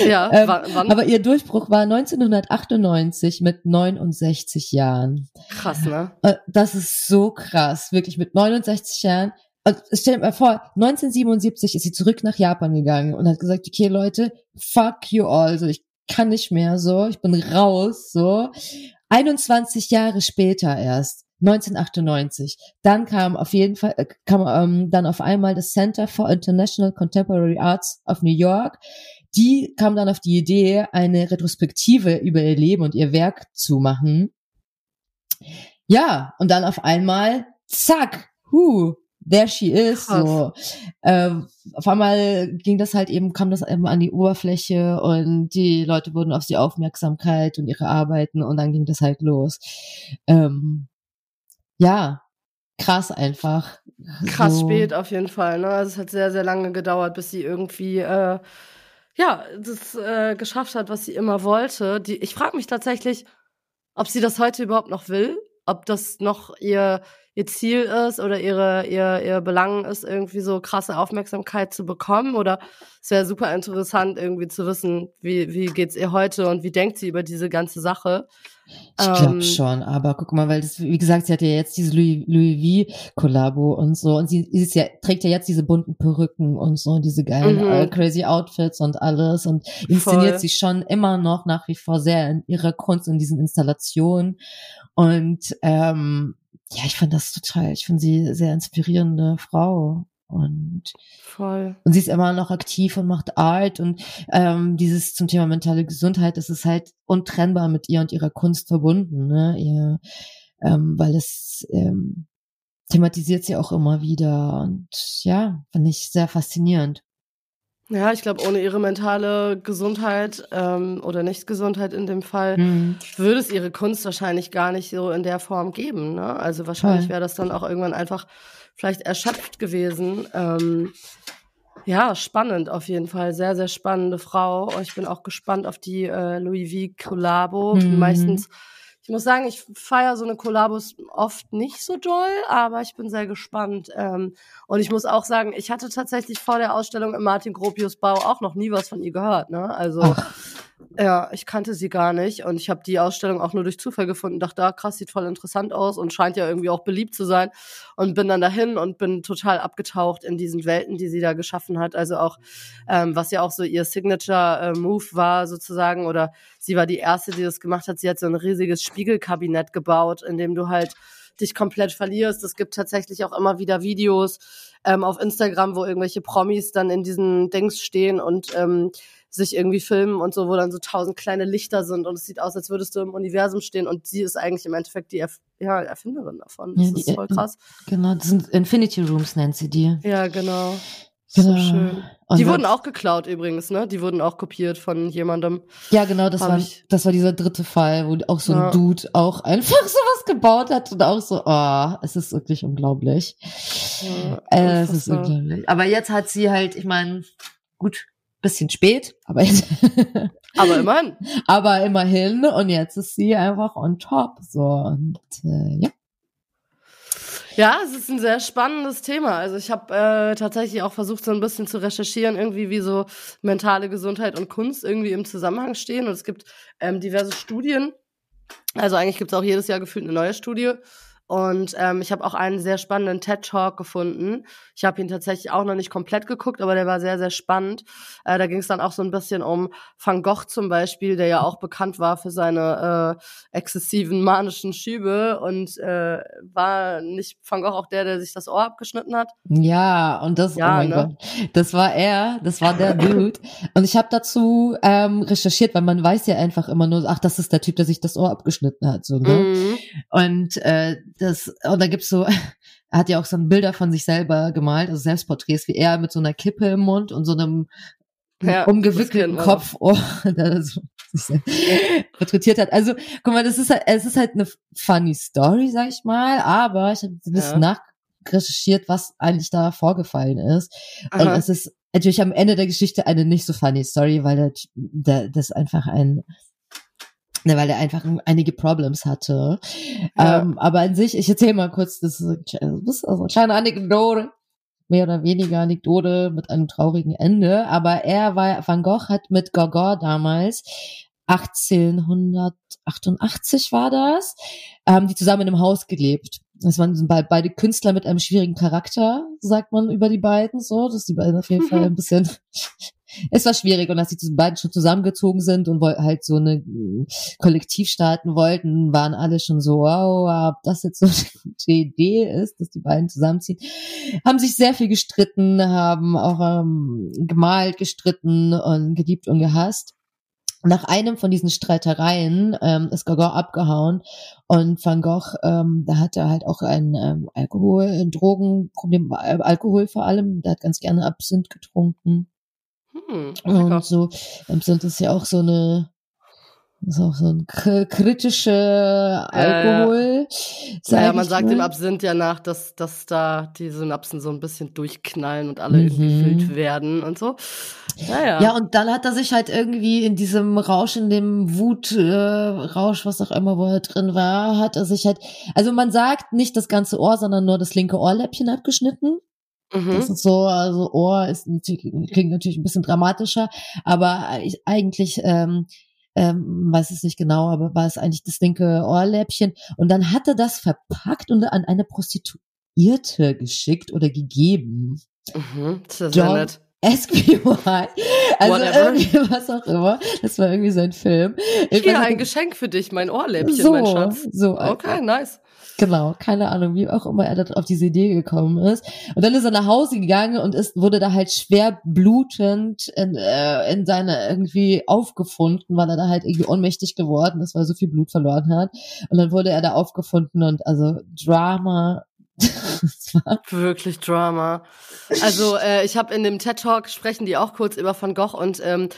Ja, ähm, wann? Aber ihr Durchbruch war 1998 mit 69 Jahren. Krass, ne? Äh, das ist so krass, wirklich mit 69 Jahren. Und stell dir mal vor, 1977 ist sie zurück nach Japan gegangen und hat gesagt, okay Leute, fuck you all, so ich kann nicht mehr, so ich bin raus, so. 21 Jahre später erst 1998. Dann kam auf jeden Fall, äh, kam ähm, dann auf einmal das Center for International Contemporary Arts of New York. Die kam dann auf die Idee, eine Retrospektive über ihr Leben und ihr Werk zu machen. Ja, und dann auf einmal, zack, hu, there she is. So. Ähm, auf einmal ging das halt eben, kam das eben an die Oberfläche und die Leute wurden auf sie Aufmerksamkeit und ihre Arbeiten und dann ging das halt los. Ähm, ja, krass einfach. Krass so. spät auf jeden Fall. Ne? Also es hat sehr, sehr lange gedauert, bis sie irgendwie äh, ja das äh, geschafft hat, was sie immer wollte. Die, ich frage mich tatsächlich, ob sie das heute überhaupt noch will, ob das noch ihr ihr Ziel ist oder ihre, ihr, ihr Belang ist, irgendwie so krasse Aufmerksamkeit zu bekommen. Oder es wäre super interessant, irgendwie zu wissen, wie, wie geht's ihr heute und wie denkt sie über diese ganze Sache. Ich glaube ähm, schon, aber guck mal, weil das, wie gesagt, sie hat ja jetzt diese Louis, Louis V-Kollabo und so und sie ist ja, trägt ja jetzt diese bunten Perücken und so und diese geilen mhm. uh, crazy Outfits und alles und inszeniert Voll. sich schon immer noch nach wie vor sehr in ihrer Kunst in diesen Installationen und ähm, ja, ich fand das total, ich finde sie sehr inspirierende Frau. Und, Voll. und sie ist immer noch aktiv und macht Art und ähm, dieses zum Thema mentale Gesundheit, das ist halt untrennbar mit ihr und ihrer Kunst verbunden, ne? Ihr, ähm, weil es ähm, thematisiert sie auch immer wieder und ja, finde ich sehr faszinierend. Ja, ich glaube, ohne ihre mentale Gesundheit ähm, oder Nicht-Gesundheit in dem Fall mhm. würde es ihre Kunst wahrscheinlich gar nicht so in der Form geben. Ne? Also wahrscheinlich wäre das dann auch irgendwann einfach vielleicht erschöpft gewesen. Ähm, ja, spannend auf jeden Fall. Sehr, sehr spannende Frau. Ich bin auch gespannt auf die äh, Louis V. Collabo. Mhm. Meistens ich muss sagen, ich feiere so eine Kollabos oft nicht so doll, aber ich bin sehr gespannt. Ähm, und ich muss auch sagen, ich hatte tatsächlich vor der Ausstellung im Martin Gropius Bau auch noch nie was von ihr gehört. Ne? Also Ach. Ja, ich kannte sie gar nicht und ich habe die Ausstellung auch nur durch Zufall gefunden. Dachte, ah, krass, sieht voll interessant aus und scheint ja irgendwie auch beliebt zu sein. Und bin dann dahin und bin total abgetaucht in diesen Welten, die sie da geschaffen hat. Also auch, ähm, was ja auch so ihr Signature-Move äh, war sozusagen, oder sie war die erste, die das gemacht hat. Sie hat so ein riesiges Spiegelkabinett gebaut, in dem du halt dich komplett verlierst. Es gibt tatsächlich auch immer wieder Videos ähm, auf Instagram, wo irgendwelche Promis dann in diesen Dings stehen und ähm, sich irgendwie filmen und so, wo dann so tausend kleine Lichter sind und es sieht aus, als würdest du im Universum stehen und sie ist eigentlich im Endeffekt die Erf ja, Erfinderin davon. Das ja, ist voll krass. Genau, das sind Infinity Rooms nennt sie die. Ja, genau. So schön. Und die wurden auch geklaut übrigens, ne? Die wurden auch kopiert von jemandem. Ja, genau, das war, das war dieser dritte Fall, wo auch so ein ja. Dude auch einfach sowas gebaut hat und auch so, oh, es ist wirklich unglaublich. Ja, äh, es ist unglaublich. Aber jetzt hat sie halt, ich meine, gut, bisschen spät, aber aber immerhin. aber immerhin und jetzt ist sie einfach on top so und äh, ja. Ja, es ist ein sehr spannendes Thema. Also ich habe äh, tatsächlich auch versucht, so ein bisschen zu recherchieren, irgendwie wie so mentale Gesundheit und Kunst irgendwie im Zusammenhang stehen. Und es gibt ähm, diverse Studien. Also eigentlich gibt es auch jedes Jahr gefühlt eine neue Studie. Und ähm, ich habe auch einen sehr spannenden TED Talk gefunden. Ich habe ihn tatsächlich auch noch nicht komplett geguckt, aber der war sehr, sehr spannend. Äh, da ging es dann auch so ein bisschen um Van Gogh zum Beispiel, der ja auch bekannt war für seine äh, exzessiven manischen Schübe. Und äh, war nicht Van Gogh auch der, der sich das Ohr abgeschnitten hat? Ja, und das, ja, oh mein ne? Gott, das war er, das war der Dude. und ich habe dazu ähm, recherchiert, weil man weiß ja einfach immer nur, ach, das ist der Typ, der sich das Ohr abgeschnitten hat. So, ne? Mhm. Und äh, das, und da gibt's so, er hat ja auch so ein Bilder von sich selber gemalt, also Selbstporträts, wie er mit so einer Kippe im Mund und so einem ja, umgewickelten Kopf, oh, der so porträtiert hat. Also, guck mal, das ist halt, es ist halt eine funny Story, sag ich mal, aber ich habe ein bisschen ja. nachrecherchiert, was eigentlich da vorgefallen ist. Aha. Und es ist natürlich am Ende der Geschichte eine nicht so funny Story, weil der, der, das einfach ein Ne, weil er einfach einige Problems hatte. Ja. Ähm, aber an sich, ich erzähle mal kurz, das ist, das ist also eine kleine Anekdote, mehr oder weniger Anekdote mit einem traurigen Ende. Aber er war, Van Gogh hat mit Gauguin damals 1888 war das, haben die zusammen in einem Haus gelebt. Das waren beide Künstler mit einem schwierigen Charakter, sagt man über die beiden so, dass die beiden auf jeden Fall ein bisschen es war schwierig und als die beiden schon zusammengezogen sind und halt so eine äh, Kollektiv starten wollten, waren alle schon so, wow, ob das jetzt so eine gute Idee ist, dass die beiden zusammenziehen. Haben sich sehr viel gestritten, haben auch ähm, gemalt, gestritten und geliebt und gehasst. Nach einem von diesen Streitereien ähm, ist Gauguin abgehauen und Van Gogh, ähm, da hat er halt auch ein ähm, Alkohol, ein Drogenproblem, Alkohol vor allem, der hat ganz gerne Absinth getrunken hm, und so Absinth ist ja auch so eine ist auch so ein kritischer Alkohol. Äh, ja, man sagt mal. dem Absinth ja nach, dass, dass da die Synapsen so ein bisschen durchknallen und alle mhm. gefüllt werden und so. Naja. Ja, und dann hat er sich halt irgendwie in diesem Rausch, in dem Wutrausch, äh, was auch immer, wo er drin war, hat er sich halt, also man sagt nicht das ganze Ohr, sondern nur das linke Ohrläppchen abgeschnitten. Mhm. Das ist so, also Ohr ist klingt natürlich ein bisschen dramatischer, aber ich, eigentlich ähm, ähm, weiß es nicht genau, aber war es eigentlich das linke Ohrläppchen. Und dann hat er das verpackt und an eine Prostituierte geschickt oder gegeben. Mhm, das ist ja nett. Ask me why. Also Whatever. irgendwie was auch immer. Das war irgendwie sein Film. Hier ein Geschenk für dich, mein Ohrläppchen, so, mein Schatz. So. Okay, nice. Genau, keine Ahnung, wie auch immer er da auf diese Idee gekommen ist. Und dann ist er nach Hause gegangen und ist, wurde da halt schwer blutend in, äh, in seine irgendwie aufgefunden, weil er da halt irgendwie ohnmächtig geworden ist, weil er so viel Blut verloren hat. Und dann wurde er da aufgefunden und also Drama Wirklich Drama. Also äh, ich habe in dem TED Talk sprechen die auch kurz über Van Gogh und ähm,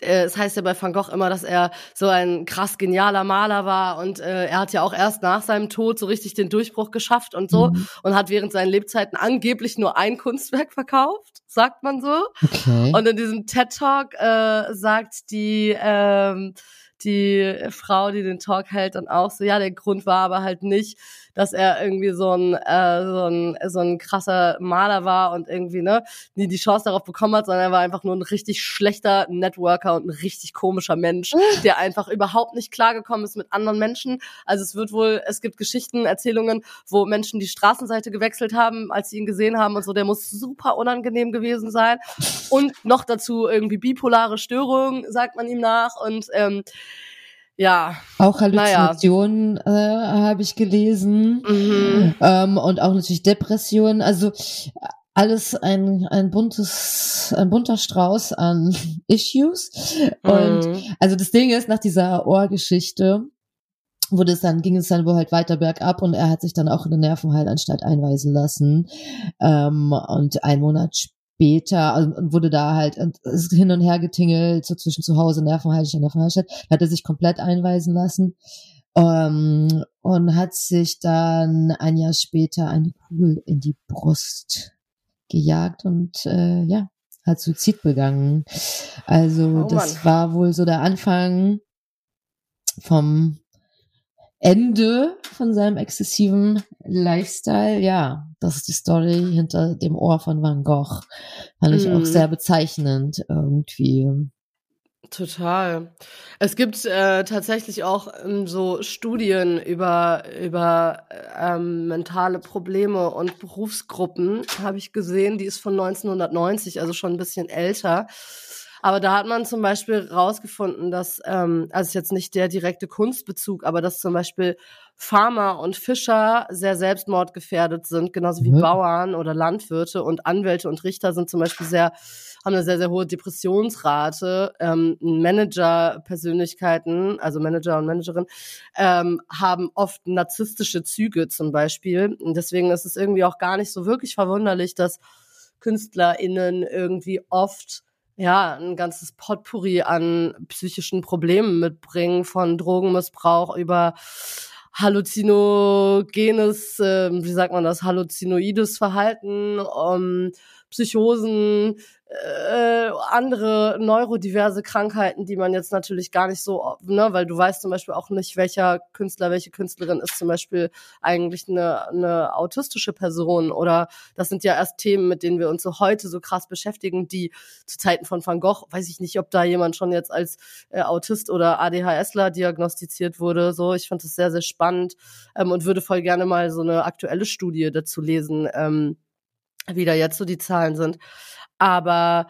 äh, es heißt ja bei Van Gogh immer, dass er so ein krass genialer Maler war und äh, er hat ja auch erst nach seinem Tod so richtig den Durchbruch geschafft und so mhm. und hat während seinen Lebzeiten angeblich nur ein Kunstwerk verkauft, sagt man so. Okay. Und in diesem TED Talk äh, sagt die ähm, die Frau, die den Talk hält, dann auch so, ja, der Grund war aber halt nicht, dass er irgendwie so ein, äh, so ein, so ein krasser Maler war und irgendwie, ne, nie die Chance darauf bekommen hat, sondern er war einfach nur ein richtig schlechter Networker und ein richtig komischer Mensch, der einfach überhaupt nicht klargekommen ist mit anderen Menschen. Also es wird wohl, es gibt Geschichten, Erzählungen, wo Menschen die Straßenseite gewechselt haben, als sie ihn gesehen haben und so, der muss super unangenehm gewesen sein. Und noch dazu irgendwie bipolare Störungen, sagt man ihm nach. Und ähm, ja. Auch Halluzinationen naja. äh, habe ich gelesen. Mhm. Ähm, und auch natürlich Depressionen. Also alles ein, ein buntes, ein bunter Strauß an Issues. Und mhm. also das Ding ist, nach dieser Ohrgeschichte wurde es dann, ging es dann wohl halt weiter bergab und er hat sich dann auch in eine Nervenheilanstalt einweisen lassen. Ähm, und ein Monat später also, wurde da halt ist hin und her getingelt, so zwischen zu Hause, Nervenheilig und Nervenheilig, hat er sich komplett einweisen lassen ähm, und hat sich dann ein Jahr später eine Kugel in die Brust gejagt und äh, ja, hat Suizid begangen. Also oh, das war wohl so der Anfang vom Ende von seinem exzessiven Lifestyle. Ja, das ist die Story hinter dem Ohr von Van Gogh. Fand ich mm. auch mhm. sehr bezeichnend irgendwie. Total. Es gibt äh, tatsächlich auch ähm, so Studien über über ähm, mentale Probleme und Berufsgruppen, habe ich gesehen. Die ist von 1990, also schon ein bisschen älter. Aber da hat man zum Beispiel rausgefunden, dass, ähm, also jetzt nicht der direkte Kunstbezug, aber dass zum Beispiel Farmer und Fischer sehr selbstmordgefährdet sind, genauso wie mhm. Bauern oder Landwirte und Anwälte und Richter sind zum Beispiel sehr, haben eine sehr, sehr hohe Depressionsrate. Ähm, Manager-Persönlichkeiten, also Manager und Managerin, ähm, haben oft narzisstische Züge zum Beispiel. Und deswegen ist es irgendwie auch gar nicht so wirklich verwunderlich, dass KünstlerInnen irgendwie oft ja, ein ganzes Potpourri an psychischen Problemen mitbringen, von Drogenmissbrauch über halluzinogenes, äh, wie sagt man das, halluzinoides Verhalten, um, Psychosen, äh, andere neurodiverse Krankheiten, die man jetzt natürlich gar nicht so, ne, weil du weißt zum Beispiel auch nicht, welcher Künstler, welche Künstlerin ist zum Beispiel eigentlich eine, eine autistische Person. Oder das sind ja erst Themen, mit denen wir uns so heute so krass beschäftigen, die zu Zeiten von Van Gogh, weiß ich nicht, ob da jemand schon jetzt als äh, Autist oder ADHSler diagnostiziert wurde, so, ich fand das sehr, sehr spannend ähm, und würde voll gerne mal so eine aktuelle Studie dazu lesen, ähm, wie da jetzt so die Zahlen sind. Aber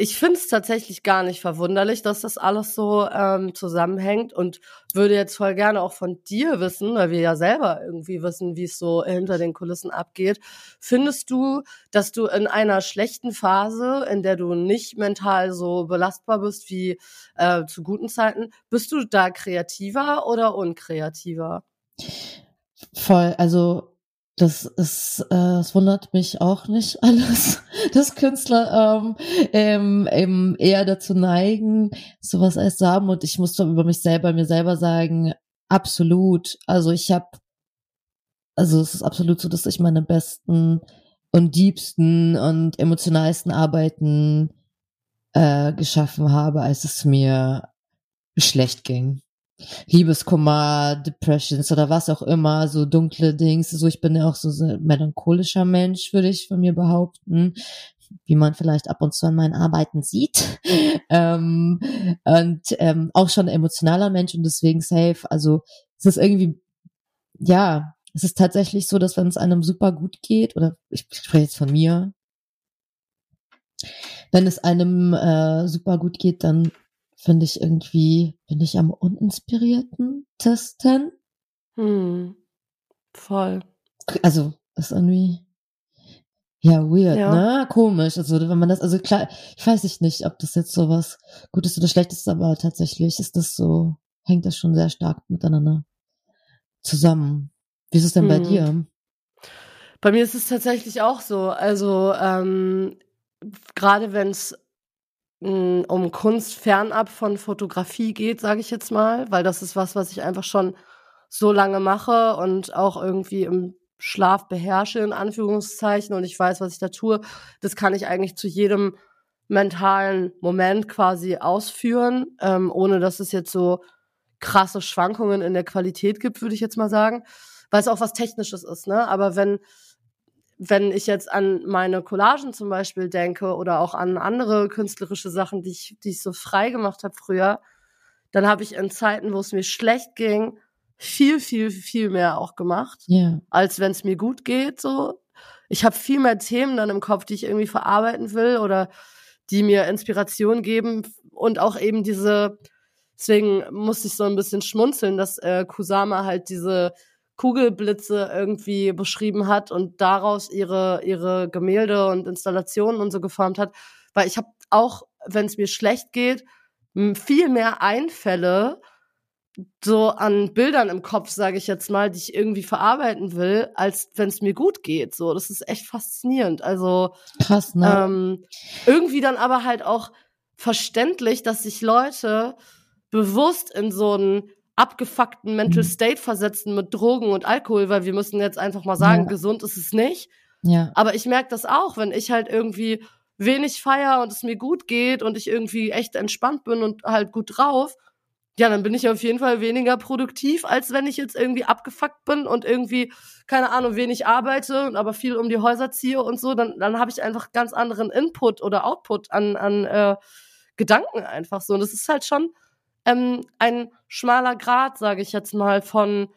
ich finde es tatsächlich gar nicht verwunderlich, dass das alles so ähm, zusammenhängt und würde jetzt voll gerne auch von dir wissen, weil wir ja selber irgendwie wissen, wie es so hinter den Kulissen abgeht. Findest du, dass du in einer schlechten Phase, in der du nicht mental so belastbar bist wie äh, zu guten Zeiten, bist du da kreativer oder unkreativer? Voll, also das ist, äh, es wundert mich auch nicht alles, dass Künstler ähm, ähm, eben eher dazu neigen, sowas als zu haben. Und ich muss doch über mich selber, mir selber sagen, absolut. Also ich habe, also es ist absolut so, dass ich meine besten und diebsten und emotionalsten Arbeiten äh, geschaffen habe, als es mir schlecht ging. Liebeskummer, Depressions oder was auch immer, so dunkle Dings. So, ich bin ja auch so ein melancholischer Mensch, würde ich von mir behaupten, wie man vielleicht ab und zu an meinen Arbeiten sieht. ähm, und ähm, auch schon ein emotionaler Mensch und deswegen safe. Also es ist irgendwie, ja, es ist tatsächlich so, dass wenn es einem super gut geht, oder ich spreche jetzt von mir, wenn es einem äh, super gut geht, dann finde ich irgendwie, bin ich am uninspirierten testen. Hm. Voll. Also, ist irgendwie, ja, weird, ja. ne? Komisch. Also, wenn man das, also klar, ich weiß nicht, ob das jetzt so was Gutes oder Schlechtes ist, aber tatsächlich ist das so, hängt das schon sehr stark miteinander zusammen. Wie ist es denn hm. bei dir? Bei mir ist es tatsächlich auch so. Also, ähm, gerade wenn es um Kunst fernab von Fotografie geht, sage ich jetzt mal, weil das ist was, was ich einfach schon so lange mache und auch irgendwie im Schlaf beherrsche, in Anführungszeichen, und ich weiß, was ich da tue. Das kann ich eigentlich zu jedem mentalen Moment quasi ausführen, ähm, ohne dass es jetzt so krasse Schwankungen in der Qualität gibt, würde ich jetzt mal sagen, weil es auch was Technisches ist, ne? Aber wenn wenn ich jetzt an meine Collagen zum Beispiel denke oder auch an andere künstlerische Sachen, die ich, die ich so frei gemacht habe früher, dann habe ich in Zeiten, wo es mir schlecht ging, viel, viel, viel mehr auch gemacht, yeah. als wenn es mir gut geht. So, ich habe viel mehr Themen dann im Kopf, die ich irgendwie verarbeiten will oder die mir Inspiration geben und auch eben diese. Deswegen musste ich so ein bisschen schmunzeln, dass äh, Kusama halt diese Kugelblitze irgendwie beschrieben hat und daraus ihre, ihre Gemälde und Installationen und so geformt hat. Weil ich habe auch, wenn es mir schlecht geht, viel mehr Einfälle so an Bildern im Kopf, sage ich jetzt mal, die ich irgendwie verarbeiten will, als wenn es mir gut geht. So, das ist echt faszinierend. Also krass, ne? Ähm, irgendwie dann aber halt auch verständlich, dass sich Leute bewusst in so ein abgefuckten Mental mhm. State versetzen mit Drogen und Alkohol, weil wir müssen jetzt einfach mal sagen, ja. gesund ist es nicht. Ja. Aber ich merke das auch, wenn ich halt irgendwie wenig feier und es mir gut geht und ich irgendwie echt entspannt bin und halt gut drauf, ja, dann bin ich auf jeden Fall weniger produktiv, als wenn ich jetzt irgendwie abgefuckt bin und irgendwie, keine Ahnung, wenig arbeite, und aber viel um die Häuser ziehe und so, dann, dann habe ich einfach ganz anderen Input oder Output an, an äh, Gedanken einfach so. Und das ist halt schon, ähm, ein schmaler Grad, sage ich jetzt mal, von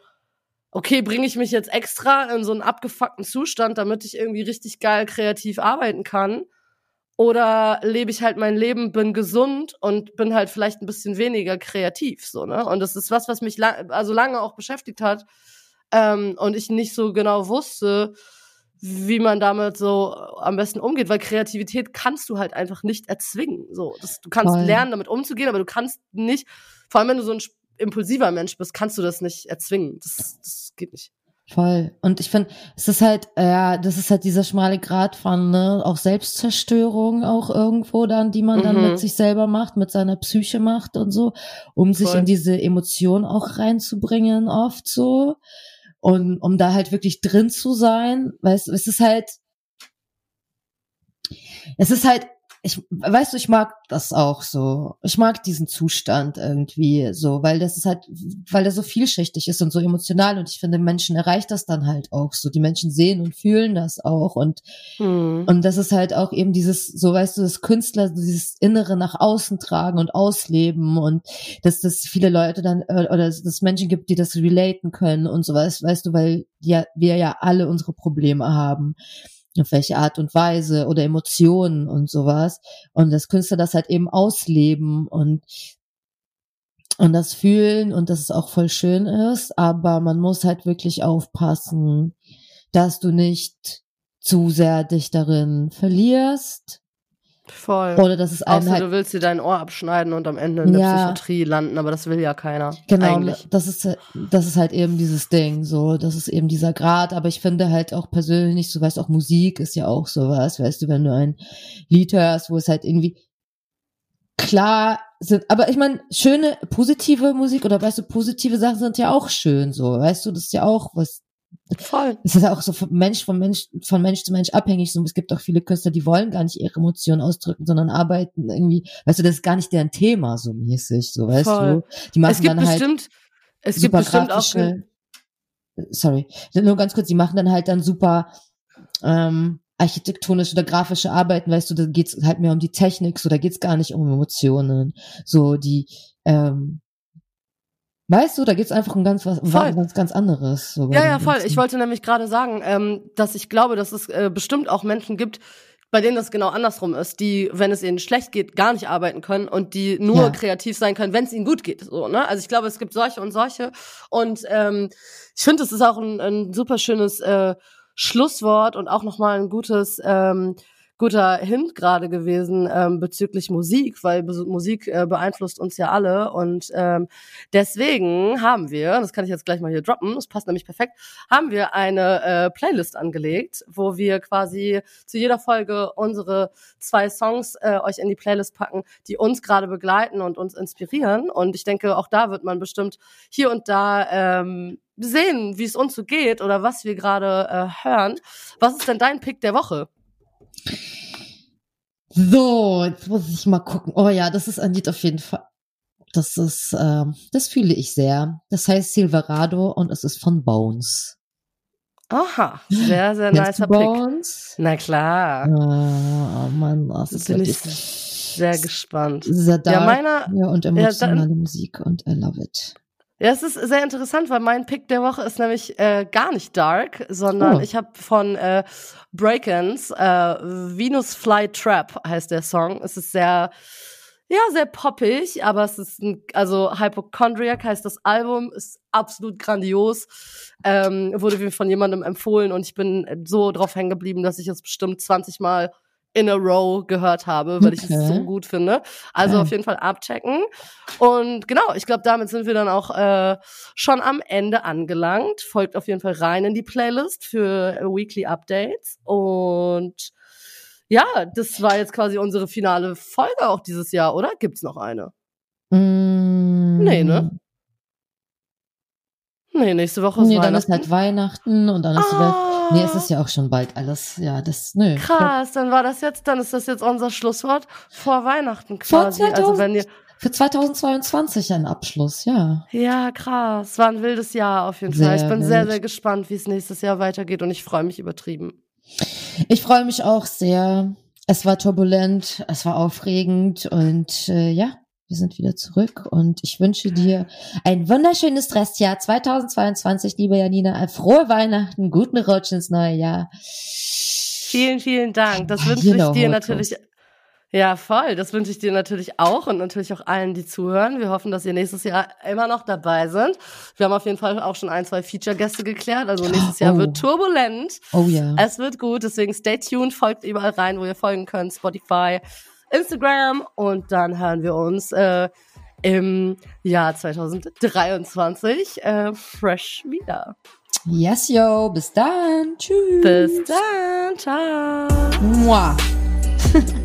okay, bringe ich mich jetzt extra in so einen abgefuckten Zustand, damit ich irgendwie richtig geil kreativ arbeiten kann? Oder lebe ich halt mein Leben, bin gesund und bin halt vielleicht ein bisschen weniger kreativ, so, ne? Und das ist was, was mich lang, also lange auch beschäftigt hat, ähm, und ich nicht so genau wusste, wie man damit so am besten umgeht, weil Kreativität kannst du halt einfach nicht erzwingen. So, das, du kannst Voll. lernen, damit umzugehen, aber du kannst nicht, vor allem wenn du so ein impulsiver Mensch bist, kannst du das nicht erzwingen. Das, das geht nicht. Voll. Und ich finde, es ist halt, ja, das ist halt dieser schmale Grat von, ne, auch Selbstzerstörung auch irgendwo dann, die man mhm. dann mit mhm. sich selber macht, mit seiner Psyche macht und so, um Voll. sich in diese Emotion auch reinzubringen, oft so. Und um da halt wirklich drin zu sein, weißt du, es ist halt, es ist halt ich, weißt du, ich mag das auch so. Ich mag diesen Zustand irgendwie so, weil das ist halt, weil der so vielschichtig ist und so emotional und ich finde, Menschen erreicht das dann halt auch so. Die Menschen sehen und fühlen das auch und, hm. und das ist halt auch eben dieses, so weißt du, das Künstler, dieses Innere nach außen tragen und ausleben und dass das viele Leute dann, äh, oder dass es Menschen gibt, die das relaten können und sowas, weißt du, weil ja, wir ja alle unsere Probleme haben auf welche Art und Weise oder Emotionen und sowas. Und das Künstler das halt eben ausleben und und das fühlen und dass es auch voll schön ist, aber man muss halt wirklich aufpassen, dass du nicht zu sehr dich darin verlierst Voll. Oder dass es einem Außer halt, du willst dir dein Ohr abschneiden und am Ende in der ja, Psychiatrie landen, aber das will ja keiner. Genau, eigentlich. das ist das ist halt eben dieses Ding, so, das ist eben dieser Grad, aber ich finde halt auch persönlich, so weißt auch Musik ist ja auch sowas, weißt du, wenn du ein Lied hörst, wo es halt irgendwie klar sind, aber ich meine, schöne positive Musik oder weißt du, positive Sachen sind ja auch schön so, weißt du, das ist ja auch was Voll. Es ist auch so von Mensch, von Mensch, von Mensch zu Mensch abhängig. So, es gibt auch viele Künstler, die wollen gar nicht ihre Emotionen ausdrücken, sondern arbeiten irgendwie, weißt du, das ist gar nicht deren Thema so mäßig, so, weißt Voll. du? Die machen es gibt dann halt bestimmt, es gibt bestimmt auch, sorry, nur ganz kurz, die machen dann halt dann super, ähm, architektonische oder grafische Arbeiten, weißt du, da geht's halt mehr um die Technik, so da geht's gar nicht um Emotionen. So die ähm, Weißt du, da geht's einfach um ganz was, um ganz, ganz anderes. So ja, ja, voll. Ich wollte nämlich gerade sagen, ähm, dass ich glaube, dass es äh, bestimmt auch Menschen gibt, bei denen das genau andersrum ist, die, wenn es ihnen schlecht geht, gar nicht arbeiten können und die nur ja. kreativ sein können, wenn es ihnen gut geht. So, ne? Also ich glaube, es gibt solche und solche. Und ähm, ich finde, es ist auch ein, ein super schönes äh, Schlusswort und auch nochmal ein gutes ähm, guter Hint gerade gewesen ähm, bezüglich Musik, weil Be Musik äh, beeinflusst uns ja alle und ähm, deswegen haben wir, das kann ich jetzt gleich mal hier droppen, das passt nämlich perfekt, haben wir eine äh, Playlist angelegt, wo wir quasi zu jeder Folge unsere zwei Songs äh, euch in die Playlist packen, die uns gerade begleiten und uns inspirieren und ich denke, auch da wird man bestimmt hier und da ähm, sehen, wie es uns so geht oder was wir gerade äh, hören. Was ist denn dein Pick der Woche? So, jetzt muss ich mal gucken. Oh ja, das ist ein Lied auf jeden Fall. Das ist, ähm, das fühle ich sehr. Das heißt Silverado und es ist von Bones. Aha, sehr, sehr nicer Pick. Bones? Na klar. Oh Mann, das, das ist bin ich sehr gespannt. Sehr dark, ja, meiner, ja, und emotionale ja, dann, Musik und I love it. Ja, es ist sehr interessant, weil mein Pick der Woche ist nämlich äh, gar nicht dark, sondern oh. ich habe von äh, Breakins äh, Venus Fly Trap heißt der Song. Es ist sehr ja, sehr poppig, aber es ist ein, also Hypochondriac heißt das Album, ist absolut grandios. Ähm, wurde mir von jemandem empfohlen und ich bin so drauf hängen geblieben, dass ich es bestimmt 20 Mal in a row gehört habe, weil okay. ich es so gut finde. Also okay. auf jeden Fall abchecken. Und genau, ich glaube, damit sind wir dann auch äh, schon am Ende angelangt. Folgt auf jeden Fall rein in die Playlist für Weekly Updates. Und ja, das war jetzt quasi unsere finale Folge auch dieses Jahr, oder? Gibt's noch eine? Mm. Nee, ne? Nee, nächste Woche ist nee, Weihnachten. dann ist halt Weihnachten und dann ist ah. Nee, es ist ja auch schon bald alles. Ja, das, nö. Krass, dann war das jetzt, dann ist das jetzt unser Schlusswort vor Weihnachten quasi. Vor 2000, also wenn ihr für 2022 ein Abschluss, ja. Ja, krass. War ein wildes Jahr auf jeden sehr Fall. Ich bin wild. sehr, sehr gespannt, wie es nächstes Jahr weitergeht und ich freue mich übertrieben. Ich freue mich auch sehr. Es war turbulent, es war aufregend und äh, ja, wir sind wieder zurück und ich wünsche dir ein wunderschönes Restjahr 2022, liebe Janina. Frohe Weihnachten, guten Rutsch ins neue Jahr. Vielen, vielen Dank. Das wünsche ich dir natürlich Ja, voll. Das wünsche ich dir natürlich auch und natürlich auch allen, die zuhören. Wir hoffen, dass ihr nächstes Jahr immer noch dabei sind. Wir haben auf jeden Fall auch schon ein, zwei Feature-Gäste geklärt. Also nächstes Jahr oh. wird turbulent. Oh ja. Es wird gut. Deswegen stay tuned. Folgt überall rein, wo ihr folgen könnt. Spotify, Instagram. Und dann hören wir uns äh, im Jahr 2023 äh, fresh wieder. Yes, yo. Bis dann. Tschüss. Bis dann. Ciao. Mua.